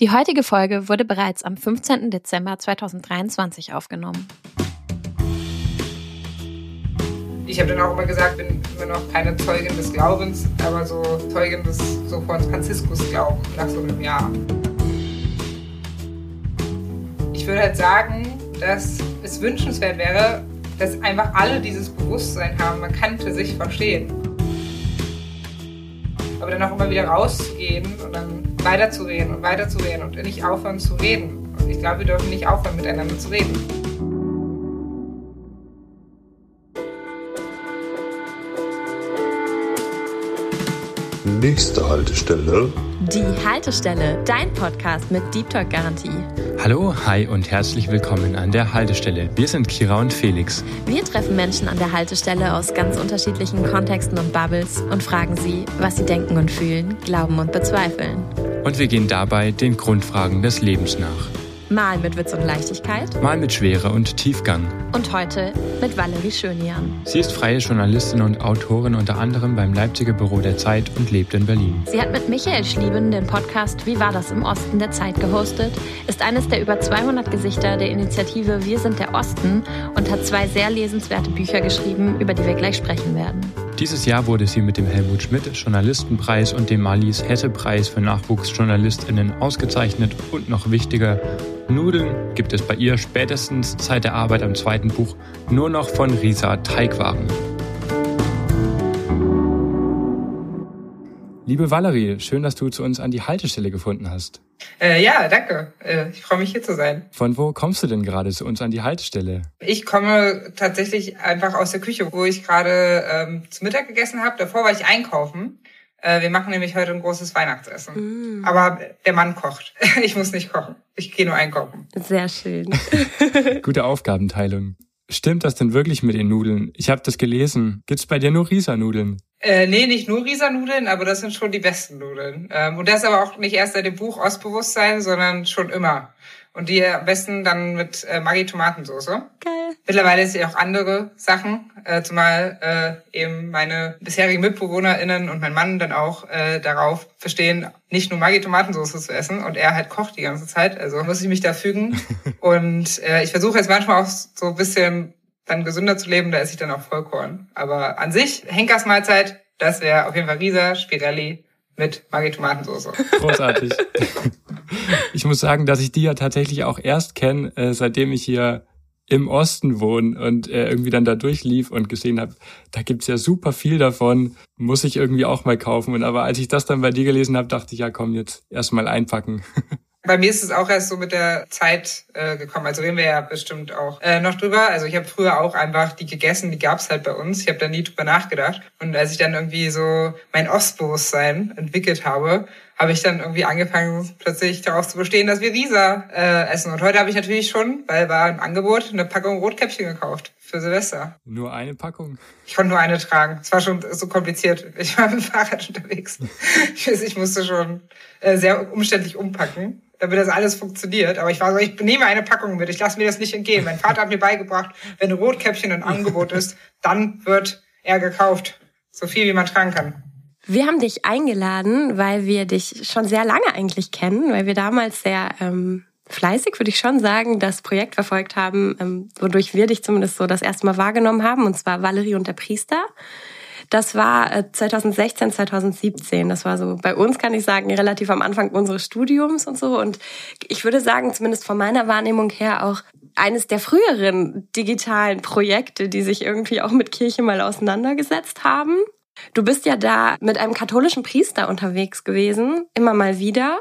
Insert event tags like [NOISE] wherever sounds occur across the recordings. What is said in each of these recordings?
Die heutige Folge wurde bereits am 15. Dezember 2023 aufgenommen. Ich habe dann auch immer gesagt, bin immer noch keine Zeugin des Glaubens, aber so Zeugin des so von Franziskus Glauben nach so einem Jahr. Ich würde halt sagen, dass es wünschenswert wäre, dass einfach alle dieses Bewusstsein haben, man kann für sich verstehen. Aber dann auch immer wieder rauszugehen und dann weiterzureden und weiterzureden und nicht aufhören zu reden. Und ich glaube, wir dürfen nicht aufhören, miteinander zu reden. Nächste Haltestelle. Die Haltestelle, dein Podcast mit Deep Talk Garantie. Hallo, hi und herzlich willkommen an der Haltestelle. Wir sind Kira und Felix. Wir treffen Menschen an der Haltestelle aus ganz unterschiedlichen Kontexten und Bubbles und fragen sie, was sie denken und fühlen, glauben und bezweifeln. Und wir gehen dabei den Grundfragen des Lebens nach. Mal mit Witz und Leichtigkeit. Mal mit Schwere und Tiefgang. Und heute mit Valerie Schönian. Sie ist freie Journalistin und Autorin unter anderem beim Leipziger Büro der Zeit und lebt in Berlin. Sie hat mit Michael Schlieben den Podcast Wie war das im Osten der Zeit gehostet, ist eines der über 200 Gesichter der Initiative Wir sind der Osten und hat zwei sehr lesenswerte Bücher geschrieben, über die wir gleich sprechen werden. Dieses Jahr wurde sie mit dem Helmut Schmidt Journalistenpreis und dem Malis Hesse-Preis für NachwuchsjournalistInnen ausgezeichnet und noch wichtiger, Nudeln gibt es bei ihr spätestens seit der Arbeit am zweiten Buch nur noch von Risa Teigwaren. Liebe Valerie, schön, dass du zu uns an die Haltestelle gefunden hast. Äh, ja, danke. Äh, ich freue mich hier zu sein. Von wo kommst du denn gerade zu uns an die Haltestelle? Ich komme tatsächlich einfach aus der Küche, wo ich gerade ähm, zu Mittag gegessen habe. Davor war ich einkaufen. Äh, wir machen nämlich heute ein großes Weihnachtsessen. Mm. Aber der Mann kocht. [LAUGHS] Ich muss nicht kochen. Ich gehe nur einkaufen. Sehr schön. [LAUGHS] Gute Aufgabenteilung. Stimmt das denn wirklich mit den Nudeln? Ich habe das gelesen. Gibt's bei dir nur Risa-Nudeln? Äh, nee, nicht nur Risa-Nudeln, aber das sind schon die besten Nudeln. Ähm, und das aber auch nicht erst seit dem Buch Ostbewusstsein, sondern schon immer. Und die am besten dann mit äh, Maggi-Tomatensoße. Geil. Mittlerweile ist ja auch andere Sachen, äh, zumal äh, eben meine bisherigen MitbewohnerInnen und mein Mann dann auch äh, darauf verstehen, nicht nur Maggi-Tomatensoße zu essen und er halt kocht die ganze Zeit. Also muss ich mich da fügen. [LAUGHS] und äh, ich versuche jetzt manchmal auch so ein bisschen dann gesünder zu leben, da esse ich dann auch Vollkorn. Aber an sich, Henkers Mahlzeit, das wäre auf jeden Fall Risa, Spirelli mit Maggi-Tomatensoße. Großartig. [LAUGHS] ich muss sagen, dass ich die ja tatsächlich auch erst kenne, äh, seitdem ich hier im Osten wohne und äh, irgendwie dann da durchlief und gesehen habe, da gibt's ja super viel davon, muss ich irgendwie auch mal kaufen. Und aber als ich das dann bei dir gelesen habe, dachte ich, ja komm, jetzt erstmal einpacken. [LAUGHS] Bei mir ist es auch erst so mit der Zeit äh, gekommen. Also reden wir ja bestimmt auch äh, noch drüber. Also ich habe früher auch einfach die gegessen, die gab's halt bei uns. Ich habe da nie drüber nachgedacht. Und als ich dann irgendwie so mein Ostbewusstsein entwickelt habe, habe ich dann irgendwie angefangen, plötzlich darauf zu bestehen, dass wir Risa äh, essen. Und heute habe ich natürlich schon, weil war im Angebot, eine Packung Rotkäppchen gekauft für Silvester. Nur eine Packung? Ich konnte nur eine tragen. Es war schon so kompliziert. Ich war mit dem Fahrrad [LAUGHS] unterwegs. ich musste schon äh, sehr umständlich umpacken damit das alles funktioniert. Aber ich war so, ich nehme eine Packung mit, ich lasse mir das nicht entgehen. Mein Vater hat mir beigebracht, wenn Rotkäppchen ein Angebot ist, dann wird er gekauft. So viel, wie man tragen kann. Wir haben dich eingeladen, weil wir dich schon sehr lange eigentlich kennen, weil wir damals sehr ähm, fleißig, würde ich schon sagen, das Projekt verfolgt haben, ähm, wodurch wir dich zumindest so das erste Mal wahrgenommen haben, und zwar Valerie und der Priester. Das war 2016, äh, 2017. Das war so bei uns, kann ich sagen, relativ am Anfang unseres Studiums und so. Und ich würde sagen, zumindest von meiner Wahrnehmung her auch eines der früheren digitalen Projekte, die sich irgendwie auch mit Kirche mal auseinandergesetzt haben. Du bist ja da mit einem katholischen Priester unterwegs gewesen, immer mal wieder.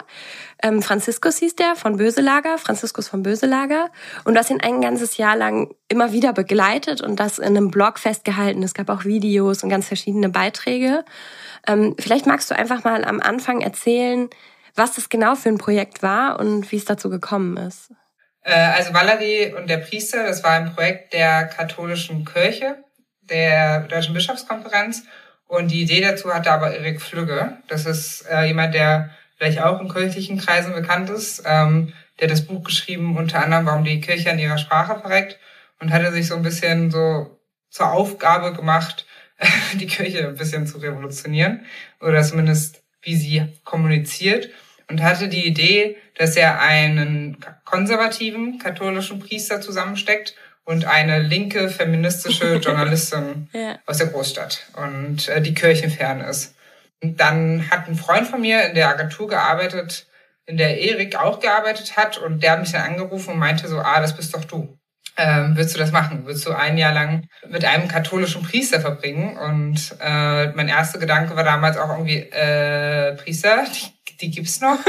Ähm, Franziskus hieß der von Böselager, Franziskus von Böselager. Und du hast ihn ein ganzes Jahr lang immer wieder begleitet und das in einem Blog festgehalten. Es gab auch Videos und ganz verschiedene Beiträge. Ähm, vielleicht magst du einfach mal am Anfang erzählen, was das genau für ein Projekt war und wie es dazu gekommen ist. Äh, also Valerie und der Priester, das war ein Projekt der katholischen Kirche, der Deutschen Bischofskonferenz. Und die Idee dazu hatte aber Erik Flügge. Das ist äh, jemand, der vielleicht auch in kirchlichen Kreisen bekannt ist. Ähm, der das Buch geschrieben, unter anderem, warum die Kirche an ihrer Sprache verreckt und hatte sich so ein bisschen so zur Aufgabe gemacht, [LAUGHS] die Kirche ein bisschen zu revolutionieren oder zumindest wie sie kommuniziert. und hatte die Idee, dass er einen konservativen katholischen Priester zusammensteckt und eine linke feministische [LAUGHS] Journalistin ja. aus der Großstadt und äh, die kirchenfern ist. Und dann hat ein Freund von mir in der Agentur gearbeitet, in der Erik auch gearbeitet hat und der hat mich dann angerufen und meinte so, ah, das bist doch du. Ähm, willst du das machen? Willst du ein Jahr lang mit einem katholischen Priester verbringen? Und äh, mein erster Gedanke war damals auch irgendwie, äh, Priester, die, die gibt's noch? [LAUGHS]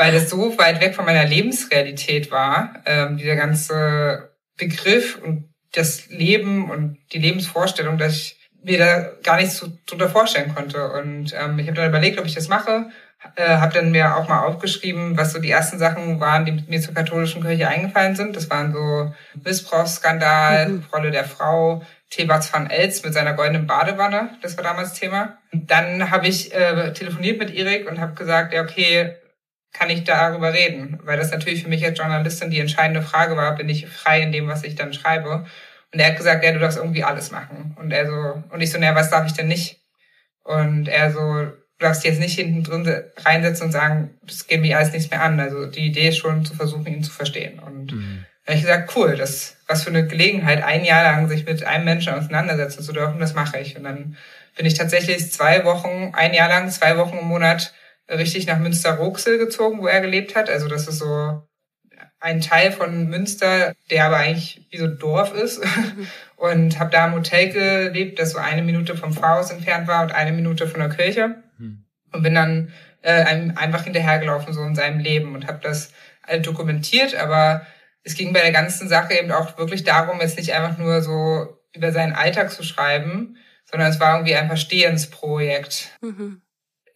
Weil das so weit weg von meiner Lebensrealität war, ähm, dieser ganze Begriff und das Leben und die Lebensvorstellung, dass ich mir da gar nichts so drunter vorstellen konnte. Und ähm, ich habe dann überlegt, ob ich das mache. Äh, habe dann mir auch mal aufgeschrieben, was so die ersten Sachen waren, die mir zur katholischen Kirche eingefallen sind. Das waren so Missbrauchsskandal, mhm. Rolle der Frau, Thebats van Els mit seiner goldenen Badewanne. Das war damals Thema. Und dann habe ich äh, telefoniert mit Erik und habe gesagt, ja okay, kann ich darüber reden? Weil das natürlich für mich als Journalistin die entscheidende Frage war, bin ich frei in dem, was ich dann schreibe? Und er hat gesagt, ja, du darfst irgendwie alles machen. Und er so, und ich so, naja, was darf ich denn nicht? Und er so, du darfst jetzt nicht hinten drin reinsetzen und sagen, das geht mich alles nichts mehr an. Also die Idee ist schon zu versuchen, ihn zu verstehen. Und mhm. habe ich gesagt, cool, das, was für eine Gelegenheit, ein Jahr lang sich mit einem Menschen auseinandersetzen zu dürfen, das mache ich. Und dann bin ich tatsächlich zwei Wochen, ein Jahr lang, zwei Wochen im Monat richtig nach Münster-Roxel gezogen, wo er gelebt hat. Also das ist so ein Teil von Münster, der aber eigentlich wie so ein Dorf ist. Mhm. [LAUGHS] Und habe da im Hotel gelebt, das so eine Minute vom Pfarrhaus entfernt war und eine Minute von der Kirche. Mhm. Und bin dann äh, einfach hinterhergelaufen so in seinem Leben und habe das all dokumentiert. Aber es ging bei der ganzen Sache eben auch wirklich darum, jetzt nicht einfach nur so über seinen Alltag zu schreiben, sondern es war irgendwie ein Verstehensprojekt. Mhm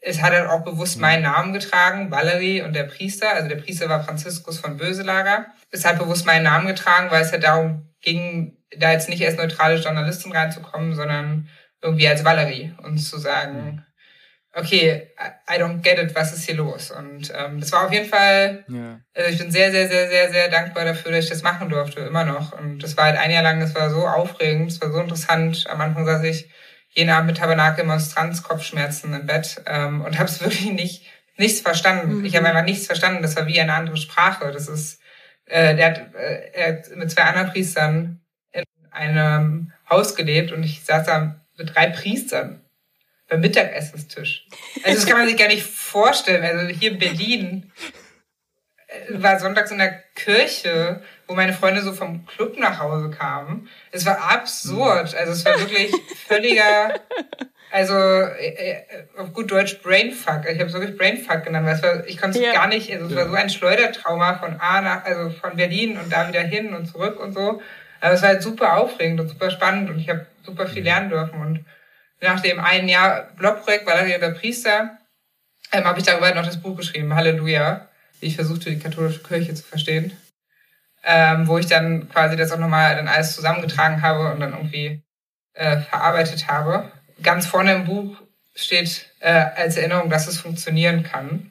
es hat dann auch bewusst meinen Namen getragen, Valerie und der Priester. Also der Priester war Franziskus von Böselager. Es hat bewusst meinen Namen getragen, weil es ja darum ging, da jetzt nicht als neutrale Journalistin reinzukommen, sondern irgendwie als Valerie und zu sagen, okay, I don't get it, was ist hier los? Und ähm, das war auf jeden Fall, ja. also ich bin sehr, sehr, sehr, sehr, sehr dankbar dafür, dass ich das machen durfte, immer noch. Und das war halt ein Jahr lang, das war so aufregend, das war so interessant. Am Anfang saß ich jeden Abend mit Tabernakel-Monstranz Kopfschmerzen im Bett ähm, und habe es [LAUGHS] wirklich nicht nichts verstanden. Mhm. Ich habe einfach nichts verstanden. Das war wie eine andere Sprache. Das ist, äh, der hat, äh, er hat mit zwei anderen Priestern in einem Haus gelebt und ich saß da mit drei Priestern beim Mittagessenstisch. Also das kann man sich gar nicht vorstellen. Also hier in Berlin war sonntags in der Kirche wo meine Freunde so vom Club nach Hause kamen. Es war absurd. Also es war wirklich völliger, also äh, äh, auf gut Deutsch Brainfuck. Ich habe es wirklich Brainfuck genannt, weil es war, ich konnte es ja. gar nicht, also es war so ein Schleudertrauma von A nach, also von Berlin und da wieder hin und zurück und so. Also es war halt super aufregend und super spannend und ich habe super viel lernen dürfen. Und nach dem einen Jahr Blogprojekt Valeria der Priester ähm, habe ich darüber noch das Buch geschrieben, Halleluja, wie ich versuchte, die katholische Kirche zu verstehen ähm, wo ich dann quasi das auch nochmal dann alles zusammengetragen habe und dann irgendwie äh, verarbeitet habe. Ganz vorne im Buch steht äh, als Erinnerung, dass es funktionieren kann.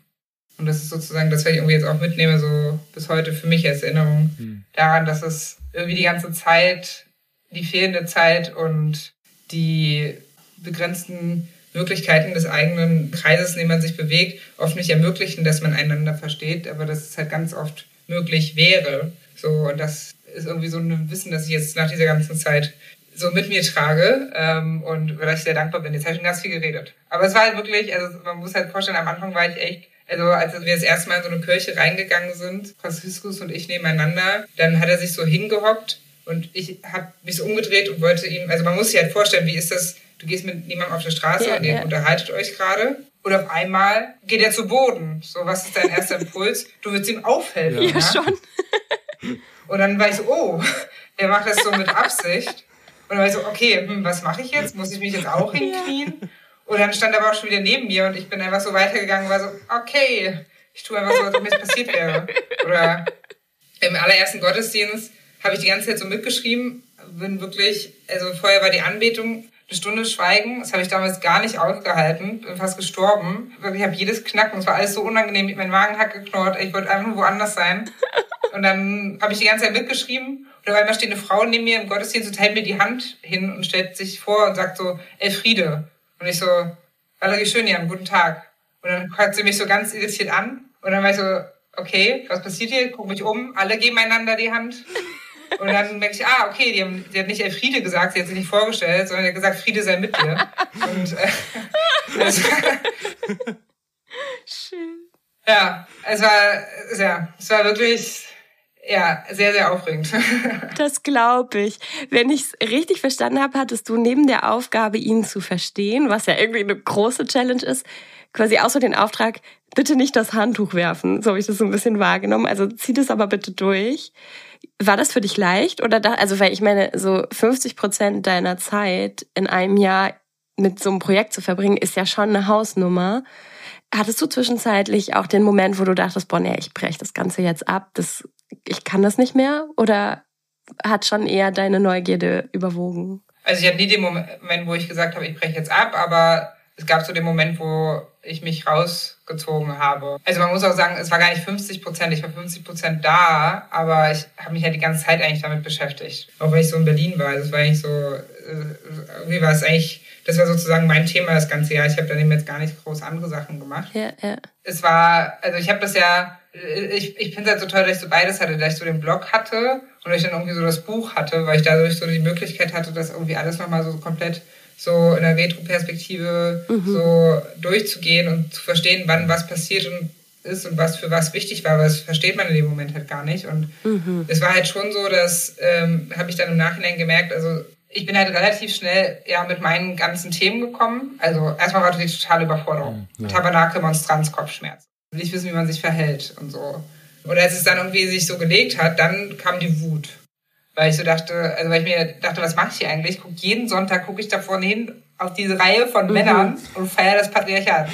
Und das ist sozusagen das, was ich irgendwie jetzt auch mitnehme, so bis heute für mich als Erinnerung mhm. daran, dass es irgendwie die ganze Zeit, die fehlende Zeit und die begrenzten Möglichkeiten des eigenen Kreises, in dem man sich bewegt, oft nicht ermöglichen, dass man einander versteht, aber dass es halt ganz oft möglich wäre. So, und das ist irgendwie so ein Wissen, das ich jetzt nach dieser ganzen Zeit so mit mir trage ähm, und weil ich sehr dankbar bin. Jetzt habe ich schon ganz viel geredet. Aber es war halt wirklich, also man muss halt vorstellen, am Anfang war ich echt, also als wir das erste Mal in so eine Kirche reingegangen sind, Franziskus und ich nebeneinander, dann hat er sich so hingehockt und ich habe mich so umgedreht und wollte ihm, also man muss sich halt vorstellen, wie ist das, du gehst mit jemandem auf der Straße ja, und ihr ja. unterhaltet euch gerade und auf einmal geht er zu Boden. So, was ist dein erster Impuls? Du willst ihm aufhelfen. Ja, ja? schon. Und dann war ich so, oh, er macht das so mit Absicht. Und dann war ich so, okay, hm, was mache ich jetzt? Muss ich mich jetzt auch hinknien? Und dann stand er aber auch schon wieder neben mir und ich bin einfach so weitergegangen und war so, okay, ich tue einfach so, als ob mir das passiert wäre. Oder im allerersten Gottesdienst habe ich die ganze Zeit so mitgeschrieben, bin wirklich, also vorher war die Anbetung eine Stunde Schweigen, das habe ich damals gar nicht ausgehalten, bin fast gestorben. Ich habe jedes Knacken, es war alles so unangenehm, mein Magen hat geknurrt, ich wollte einfach woanders sein. Und dann habe ich die ganze Zeit mitgeschrieben. Und auf einmal steht eine Frau neben mir im Gottesdienst und hält mir die Hand hin und stellt sich vor und sagt so, Elfriede. Und ich so, Valerie Schönjan, guten Tag. Und dann guckt sie mich so ganz irritiert an. Und dann war ich so, okay, was passiert hier? Guck mich um, alle geben einander die Hand. Und dann merke ich, ah, okay, die, haben, die hat nicht Elfriede gesagt, sie hat sich nicht vorgestellt, sondern die hat gesagt, Friede sei mit dir. Und äh, das [LAUGHS] Schön. Ja, es war, ja, es war wirklich ja, sehr, sehr aufregend. [LAUGHS] Das glaube ich. Wenn ich es richtig verstanden habe, hattest du neben der Aufgabe, ihn zu verstehen, was ja irgendwie eine große Challenge ist, quasi auch so den Auftrag, bitte nicht das Handtuch werfen. So habe ich das so ein bisschen wahrgenommen. Also zieh das aber bitte durch. War das für dich leicht? Oder da, also, weil ich meine, so 50 Prozent deiner Zeit in einem Jahr mit so einem Projekt zu verbringen, ist ja schon eine Hausnummer. Hattest du zwischenzeitlich auch den Moment, wo du dachtest, boah, nee, ich breche das Ganze jetzt ab, das, ich kann das nicht mehr? Oder hat schon eher deine Neugierde überwogen? Also ich hatte nie den Moment, wo ich gesagt habe, ich breche jetzt ab, aber es gab so den Moment, wo ich mich rausgezogen habe. Also man muss auch sagen, es war gar nicht 50 Prozent, ich war 50 Prozent da, aber ich habe mich ja die ganze Zeit eigentlich damit beschäftigt. Auch wenn ich so in Berlin war. Das war eigentlich so, äh, irgendwie war es eigentlich, das war sozusagen mein Thema das ganze Jahr. Ich habe daneben jetzt gar nicht groß andere Sachen gemacht. Ja, ja. Es war, also ich habe das ja, ich, ich finde es halt so toll, dass ich so beides hatte, dass ich so den Blog hatte und dass ich dann irgendwie so das Buch hatte, weil ich dadurch so die Möglichkeit hatte, das irgendwie alles nochmal so komplett so in der Retro-Perspektive mhm. so durchzugehen und zu verstehen, wann was passiert und ist und was für was wichtig war, weil das versteht man in dem Moment halt gar nicht. Und mhm. es war halt schon so, dass, ähm, habe ich dann im Nachhinein gemerkt, also ich bin halt relativ schnell ja mit meinen ganzen Themen gekommen. Also erstmal war die totale Überforderung. Mhm, ja. Tabernakel, Monstranz, Kopfschmerz. Nicht wissen, wie man sich verhält und so. Und als es dann irgendwie sich so gelegt hat, dann kam die Wut. Weil ich so dachte, also weil ich mir dachte, was mache ich hier eigentlich? Guck, jeden Sonntag gucke ich da vorne hin auf diese Reihe von mhm. Männern und feiere das Patriarchat.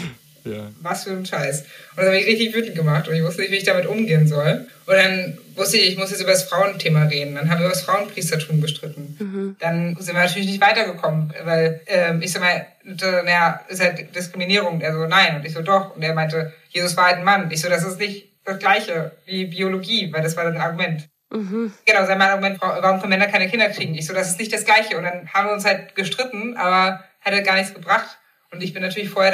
Ja. Was für ein Scheiß. Und das habe ich richtig wütend gemacht und ich wusste nicht, wie ich damit umgehen soll. Und dann wusste ich, ich muss jetzt über das Frauenthema reden. Dann haben wir über das Frauenpriestertum gestritten. Mhm. Dann sind wir natürlich nicht weitergekommen, weil ähm, ich sag mal, naja, ist halt Diskriminierung. Er so, nein. Und ich so, doch. Und er meinte, Jesus war halt ein Mann. Ich so, das ist nicht das Gleiche wie Biologie, weil das war das Argument. Mhm. Genau, sein Argument, warum können Männer keine Kinder kriegen? Ich so, das ist nicht das Gleiche. Und dann haben wir uns halt gestritten, aber hat halt gar nichts gebracht. Und ich bin natürlich vorher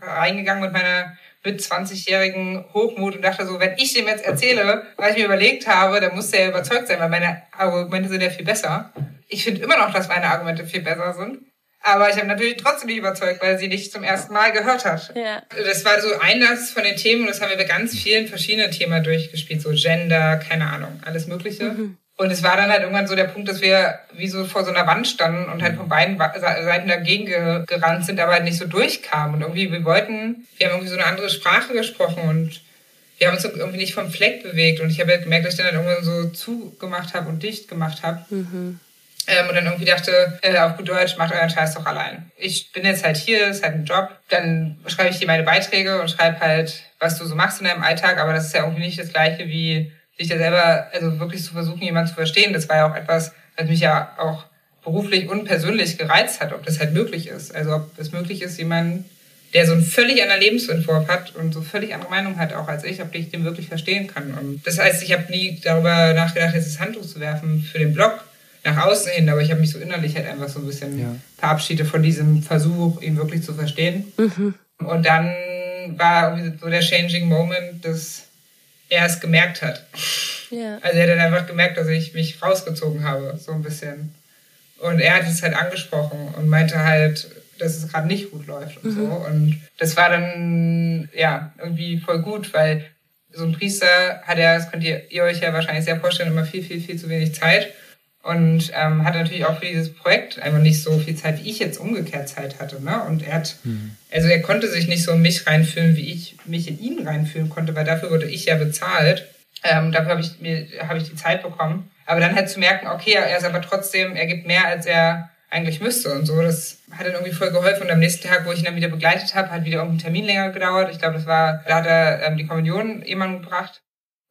da reingegangen mit meiner mit 20-jährigen Hochmut und dachte so, wenn ich dem jetzt erzähle, was ich mir überlegt habe, dann muss der überzeugt sein, weil meine Argumente sind ja viel besser. Ich finde immer noch, dass meine Argumente viel besser sind. Aber ich habe natürlich trotzdem nicht überzeugt, weil sie nicht zum ersten Mal gehört hat. Ja. Das war so Einlass von den Themen und das haben wir bei ganz vielen verschiedenen Themen durchgespielt. So Gender, keine Ahnung, alles Mögliche. Mhm. Und es war dann halt irgendwann so der Punkt, dass wir wie so vor so einer Wand standen und halt von beiden Seiten dagegen gerannt sind, aber halt nicht so durchkamen. Und irgendwie, wir wollten, wir haben irgendwie so eine andere Sprache gesprochen und wir haben uns irgendwie nicht vom Fleck bewegt. Und ich habe halt gemerkt, dass ich dann halt irgendwann so zugemacht habe und dicht gemacht habe. Mhm. Ähm, und dann irgendwie dachte, äh, auf gut Deutsch, macht euren Scheiß doch allein. Ich bin jetzt halt hier, ist halt ein Job. Dann schreibe ich dir meine Beiträge und schreibe halt, was du so machst in deinem Alltag. Aber das ist ja irgendwie nicht das Gleiche wie sich ja selber, also wirklich zu versuchen, jemanden zu verstehen. Das war ja auch etwas, was mich ja auch beruflich und persönlich gereizt hat, ob das halt möglich ist. Also ob es möglich ist, jemanden, der so einen völlig anderen Lebensentwurf hat und so völlig andere Meinung hat auch als ich, ob ich den wirklich verstehen kann. Und das heißt, ich habe nie darüber nachgedacht, jetzt das Handtuch zu werfen für den Blog nach außen hin, aber ich habe mich so innerlich halt einfach so ein bisschen ja. verabschiedet von diesem Versuch, ihn wirklich zu verstehen. Mhm. Und dann war so der Changing Moment, dass er es gemerkt hat. Ja. Also er hat dann einfach gemerkt, dass ich mich rausgezogen habe, so ein bisschen. Und er hat es halt angesprochen und meinte halt, dass es gerade nicht gut läuft und mhm. so. Und das war dann, ja, irgendwie voll gut, weil so ein Priester hat ja, das könnt ihr, ihr euch ja wahrscheinlich sehr vorstellen, immer viel, viel, viel zu wenig Zeit und ähm, hat natürlich auch für dieses Projekt einfach nicht so viel Zeit, wie ich jetzt umgekehrt Zeit hatte. Ne? Und er hat, mhm. also er konnte sich nicht so in mich reinfühlen, wie ich mich in ihn reinfühlen konnte, weil dafür wurde ich ja bezahlt. Ähm, dafür habe ich mir habe ich die Zeit bekommen. Aber dann halt zu merken, okay, er ist aber trotzdem, er gibt mehr, als er eigentlich müsste und so. Das hat dann irgendwie voll geholfen. Und am nächsten Tag, wo ich ihn dann wieder begleitet habe, hat wieder irgendein Termin länger gedauert. Ich glaube, das war, da hat er ähm, die Kommunion jemandem gebracht.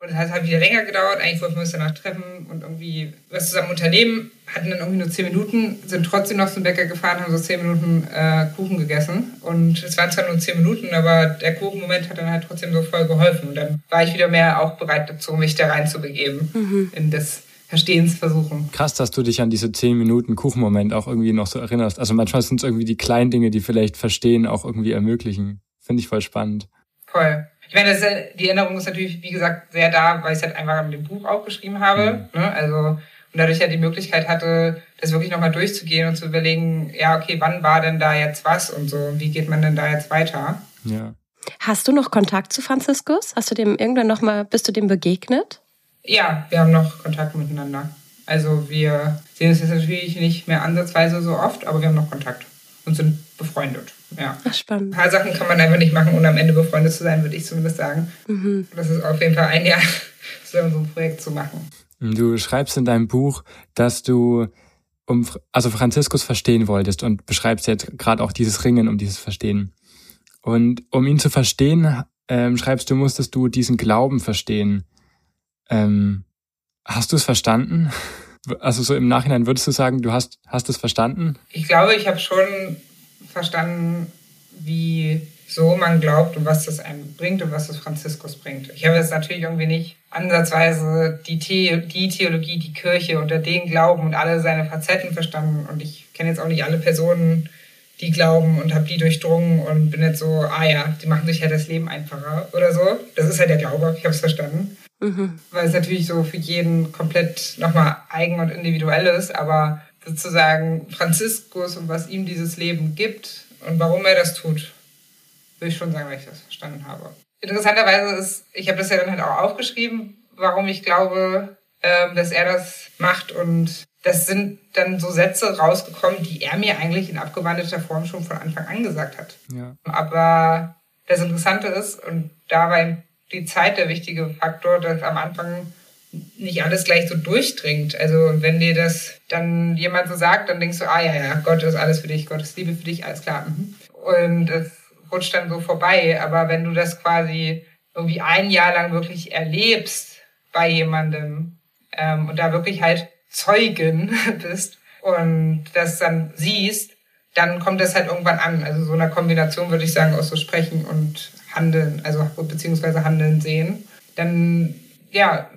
Und das hat halt wieder länger gedauert. Eigentlich wollten wir uns danach treffen und irgendwie was zusammen unternehmen. Hatten dann irgendwie nur zehn Minuten, sind trotzdem noch zum Bäcker gefahren, haben so zehn Minuten äh, Kuchen gegessen. Und es waren zwar nur zehn Minuten, aber der Kuchenmoment hat dann halt trotzdem so voll geholfen. Und dann war ich wieder mehr auch bereit dazu, mich da reinzubegeben mhm. in das Verstehensversuchen. Krass, dass du dich an diese zehn Minuten Kuchenmoment auch irgendwie noch so erinnerst. Also manchmal sind es irgendwie die kleinen Dinge, die vielleicht Verstehen auch irgendwie ermöglichen. Finde ich voll spannend. Voll. Ich meine, ist, die Erinnerung ist natürlich, wie gesagt, sehr da, weil ich es halt einfach in dem Buch auch geschrieben habe. Mhm. Ne? Also, und dadurch ja die Möglichkeit hatte, das wirklich nochmal durchzugehen und zu überlegen, ja, okay, wann war denn da jetzt was und so, wie geht man denn da jetzt weiter? Ja. Hast du noch Kontakt zu Franziskus? Hast du dem irgendwann nochmal, bist du dem begegnet? Ja, wir haben noch Kontakt miteinander. Also wir sehen uns jetzt natürlich nicht mehr ansatzweise so oft, aber wir haben noch Kontakt und sind befreundet. Ja. Ach, spannend. Ein paar Sachen kann man einfach nicht machen, ohne am Ende befreundet zu sein, würde ich zumindest sagen. Mhm. Das ist auf jeden Fall ein Jahr, [LAUGHS] so ein Projekt zu machen. Du schreibst in deinem Buch, dass du um also Franziskus verstehen wolltest und beschreibst jetzt gerade auch dieses Ringen um dieses Verstehen. Und um ihn zu verstehen, ähm, schreibst du, musstest du diesen Glauben verstehen. Ähm, hast du es verstanden? [LAUGHS] Also so im Nachhinein würdest du sagen, du hast hast es verstanden? Ich glaube, ich habe schon verstanden, wie so man glaubt und was das einem bringt und was das Franziskus bringt. Ich habe jetzt natürlich irgendwie nicht ansatzweise die, The die Theologie, die Kirche unter den Glauben und alle seine Facetten verstanden. Und ich kenne jetzt auch nicht alle Personen, die glauben und habe die durchdrungen und bin jetzt so, ah ja, die machen sich ja das Leben einfacher oder so. Das ist halt der Glaube, ich habe es verstanden. Mhm. Weil es natürlich so für jeden komplett nochmal eigen und individuell ist, aber sozusagen Franziskus und was ihm dieses Leben gibt und warum er das tut, würde ich schon sagen, weil ich das verstanden habe. Interessanterweise ist, ich habe das ja dann halt auch aufgeschrieben, warum ich glaube, äh, dass er das macht und das sind dann so Sätze rausgekommen, die er mir eigentlich in abgewandelter Form schon von Anfang an gesagt hat. Ja. Aber das Interessante ist, und da war die Zeit der wichtige Faktor, dass am Anfang nicht alles gleich so durchdringt. Also wenn dir das dann jemand so sagt, dann denkst du, ah ja, ja, Gott ist alles für dich, Gott ist Liebe für dich, alles klar. Mhm. Und es rutscht dann so vorbei. Aber wenn du das quasi irgendwie ein Jahr lang wirklich erlebst bei jemandem ähm, und da wirklich halt Zeugin [LAUGHS] bist und das dann siehst, dann kommt das halt irgendwann an. Also so eine Kombination würde ich sagen aus so Sprechen und Handeln, also beziehungsweise Handeln sehen. Dann, ja,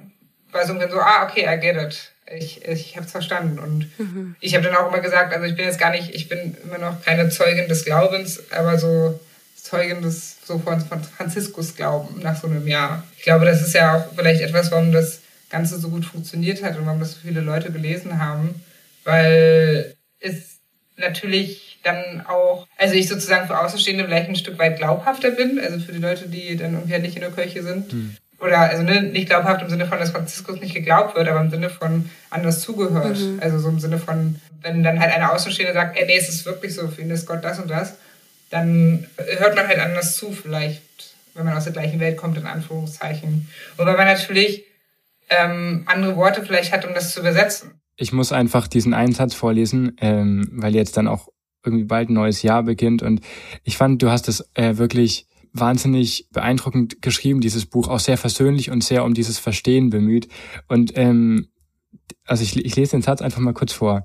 war so irgendwann so, ah, okay, I get it. Ich, ich habe es verstanden. Und mhm. ich habe dann auch immer gesagt, also ich bin jetzt gar nicht, ich bin immer noch keine Zeugin des Glaubens, aber so Zeugin des so von, von Franziskus Glauben nach so einem Jahr. Ich glaube, das ist ja auch vielleicht etwas, warum das Ganze so gut funktioniert hat und warum das so viele Leute gelesen haben, weil es natürlich dann auch, also ich sozusagen für Außenstehende vielleicht ein Stück weit glaubhafter bin, also für die Leute, die dann irgendwie halt nicht in der Kirche sind. Hm. Oder also ne, nicht glaubhaft im Sinne von, dass Franziskus nicht geglaubt wird, aber im Sinne von anders zugehört. Mhm. Also so im Sinne von, wenn dann halt eine Außenstehende sagt, ey, nee, es ist wirklich so, für ihn ist Gott das und das, dann hört man halt anders zu, vielleicht, wenn man aus der gleichen Welt kommt, in Anführungszeichen. Und weil man natürlich ähm, andere Worte vielleicht hat, um das zu übersetzen. Ich muss einfach diesen einen Satz vorlesen, ähm, weil jetzt dann auch irgendwie bald ein neues Jahr beginnt. Und ich fand, du hast es äh, wirklich wahnsinnig beeindruckend geschrieben, dieses Buch, auch sehr versöhnlich und sehr um dieses Verstehen bemüht. Und ähm, also ich, ich lese den Satz einfach mal kurz vor.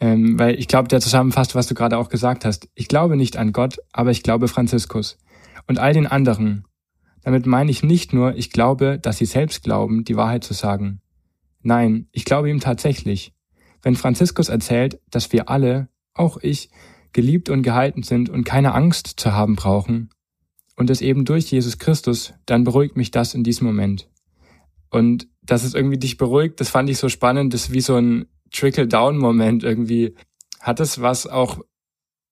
Ähm, weil ich glaube, der zusammenfasst, was du gerade auch gesagt hast. Ich glaube nicht an Gott, aber ich glaube Franziskus. Und all den anderen. Damit meine ich nicht nur, ich glaube, dass sie selbst glauben, die Wahrheit zu sagen. Nein, ich glaube ihm tatsächlich. Wenn Franziskus erzählt, dass wir alle, auch ich, geliebt und gehalten sind und keine Angst zu haben brauchen, und es eben durch Jesus Christus, dann beruhigt mich das in diesem Moment. Und dass es irgendwie dich beruhigt, das fand ich so spannend, das ist wie so ein Trickle-Down-Moment irgendwie. Hat es was auch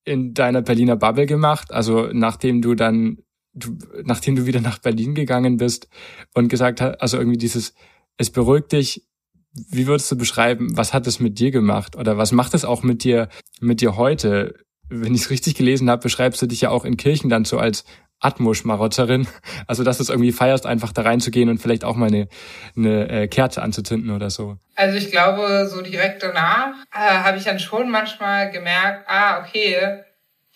in deiner Berliner Bubble gemacht? Also nachdem du dann, du, nachdem du wieder nach Berlin gegangen bist und gesagt hast, also irgendwie dieses, es beruhigt dich. Wie würdest du beschreiben, was hat es mit dir gemacht? Oder was macht es auch mit dir, mit dir heute? Wenn ich es richtig gelesen habe, beschreibst du dich ja auch in Kirchen dann so als Atmo-Schmarotzerin. [LAUGHS] Also, dass du es irgendwie feierst, einfach da reinzugehen und vielleicht auch mal eine, eine äh, Kerze anzuzünden oder so. Also ich glaube, so direkt danach äh, habe ich dann schon manchmal gemerkt, ah, okay,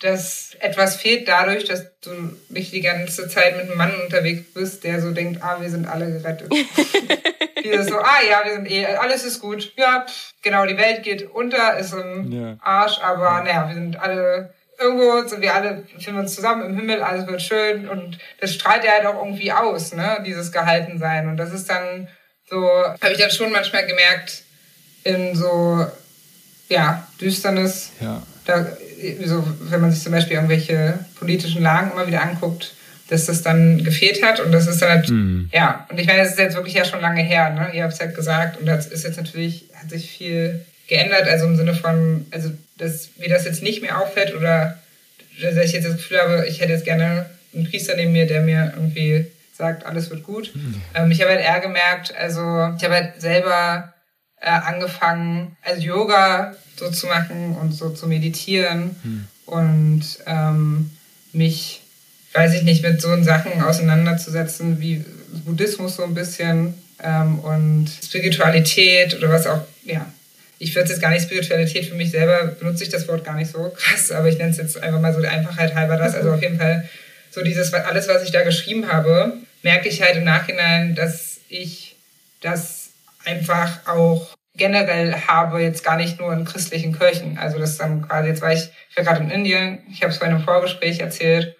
dass etwas fehlt dadurch, dass du nicht die ganze Zeit mit einem Mann unterwegs bist, der so denkt, ah, wir sind alle gerettet. [LAUGHS] Dieses so, ah ja, wir sind eh, alles ist gut. Ja, pff, genau, die Welt geht unter, ist im ja. Arsch, aber naja, wir sind alle irgendwo sind wir alle, finden uns zusammen im Himmel, alles wird schön und das strahlt ja halt auch irgendwie aus, ne, dieses Gehaltensein. Und das ist dann so, habe ich dann schon manchmal gemerkt, in so, ja, Düsternis, ja. da so, wenn man sich zum Beispiel irgendwelche politischen Lagen immer wieder anguckt, dass das dann gefehlt hat und das ist dann halt, mhm. ja, und ich meine, das ist jetzt wirklich ja schon lange her, ne? Ihr habt es ja gesagt und das ist jetzt natürlich, hat sich viel geändert, also im Sinne von, also dass mir das jetzt nicht mehr auffällt oder dass ich jetzt das Gefühl habe, ich hätte jetzt gerne einen Priester neben mir, der mir irgendwie sagt, alles wird gut. Mhm. Ähm, ich habe halt eher gemerkt, also ich habe halt selber äh, angefangen, also Yoga so zu machen und so zu meditieren mhm. und ähm, mich weiß ich nicht, mit so Sachen auseinanderzusetzen wie Buddhismus so ein bisschen ähm, und Spiritualität oder was auch, ja. Ich würde jetzt gar nicht Spiritualität für mich selber, benutze ich das Wort gar nicht so krass, aber ich nenne es jetzt einfach mal so der Einfachheit halber das. Also auf jeden Fall so dieses, alles, was ich da geschrieben habe, merke ich halt im Nachhinein, dass ich das einfach auch generell habe, jetzt gar nicht nur in christlichen Kirchen. Also das ist dann quasi, jetzt war ich, ich war gerade in Indien, ich habe es bei einem Vorgespräch erzählt,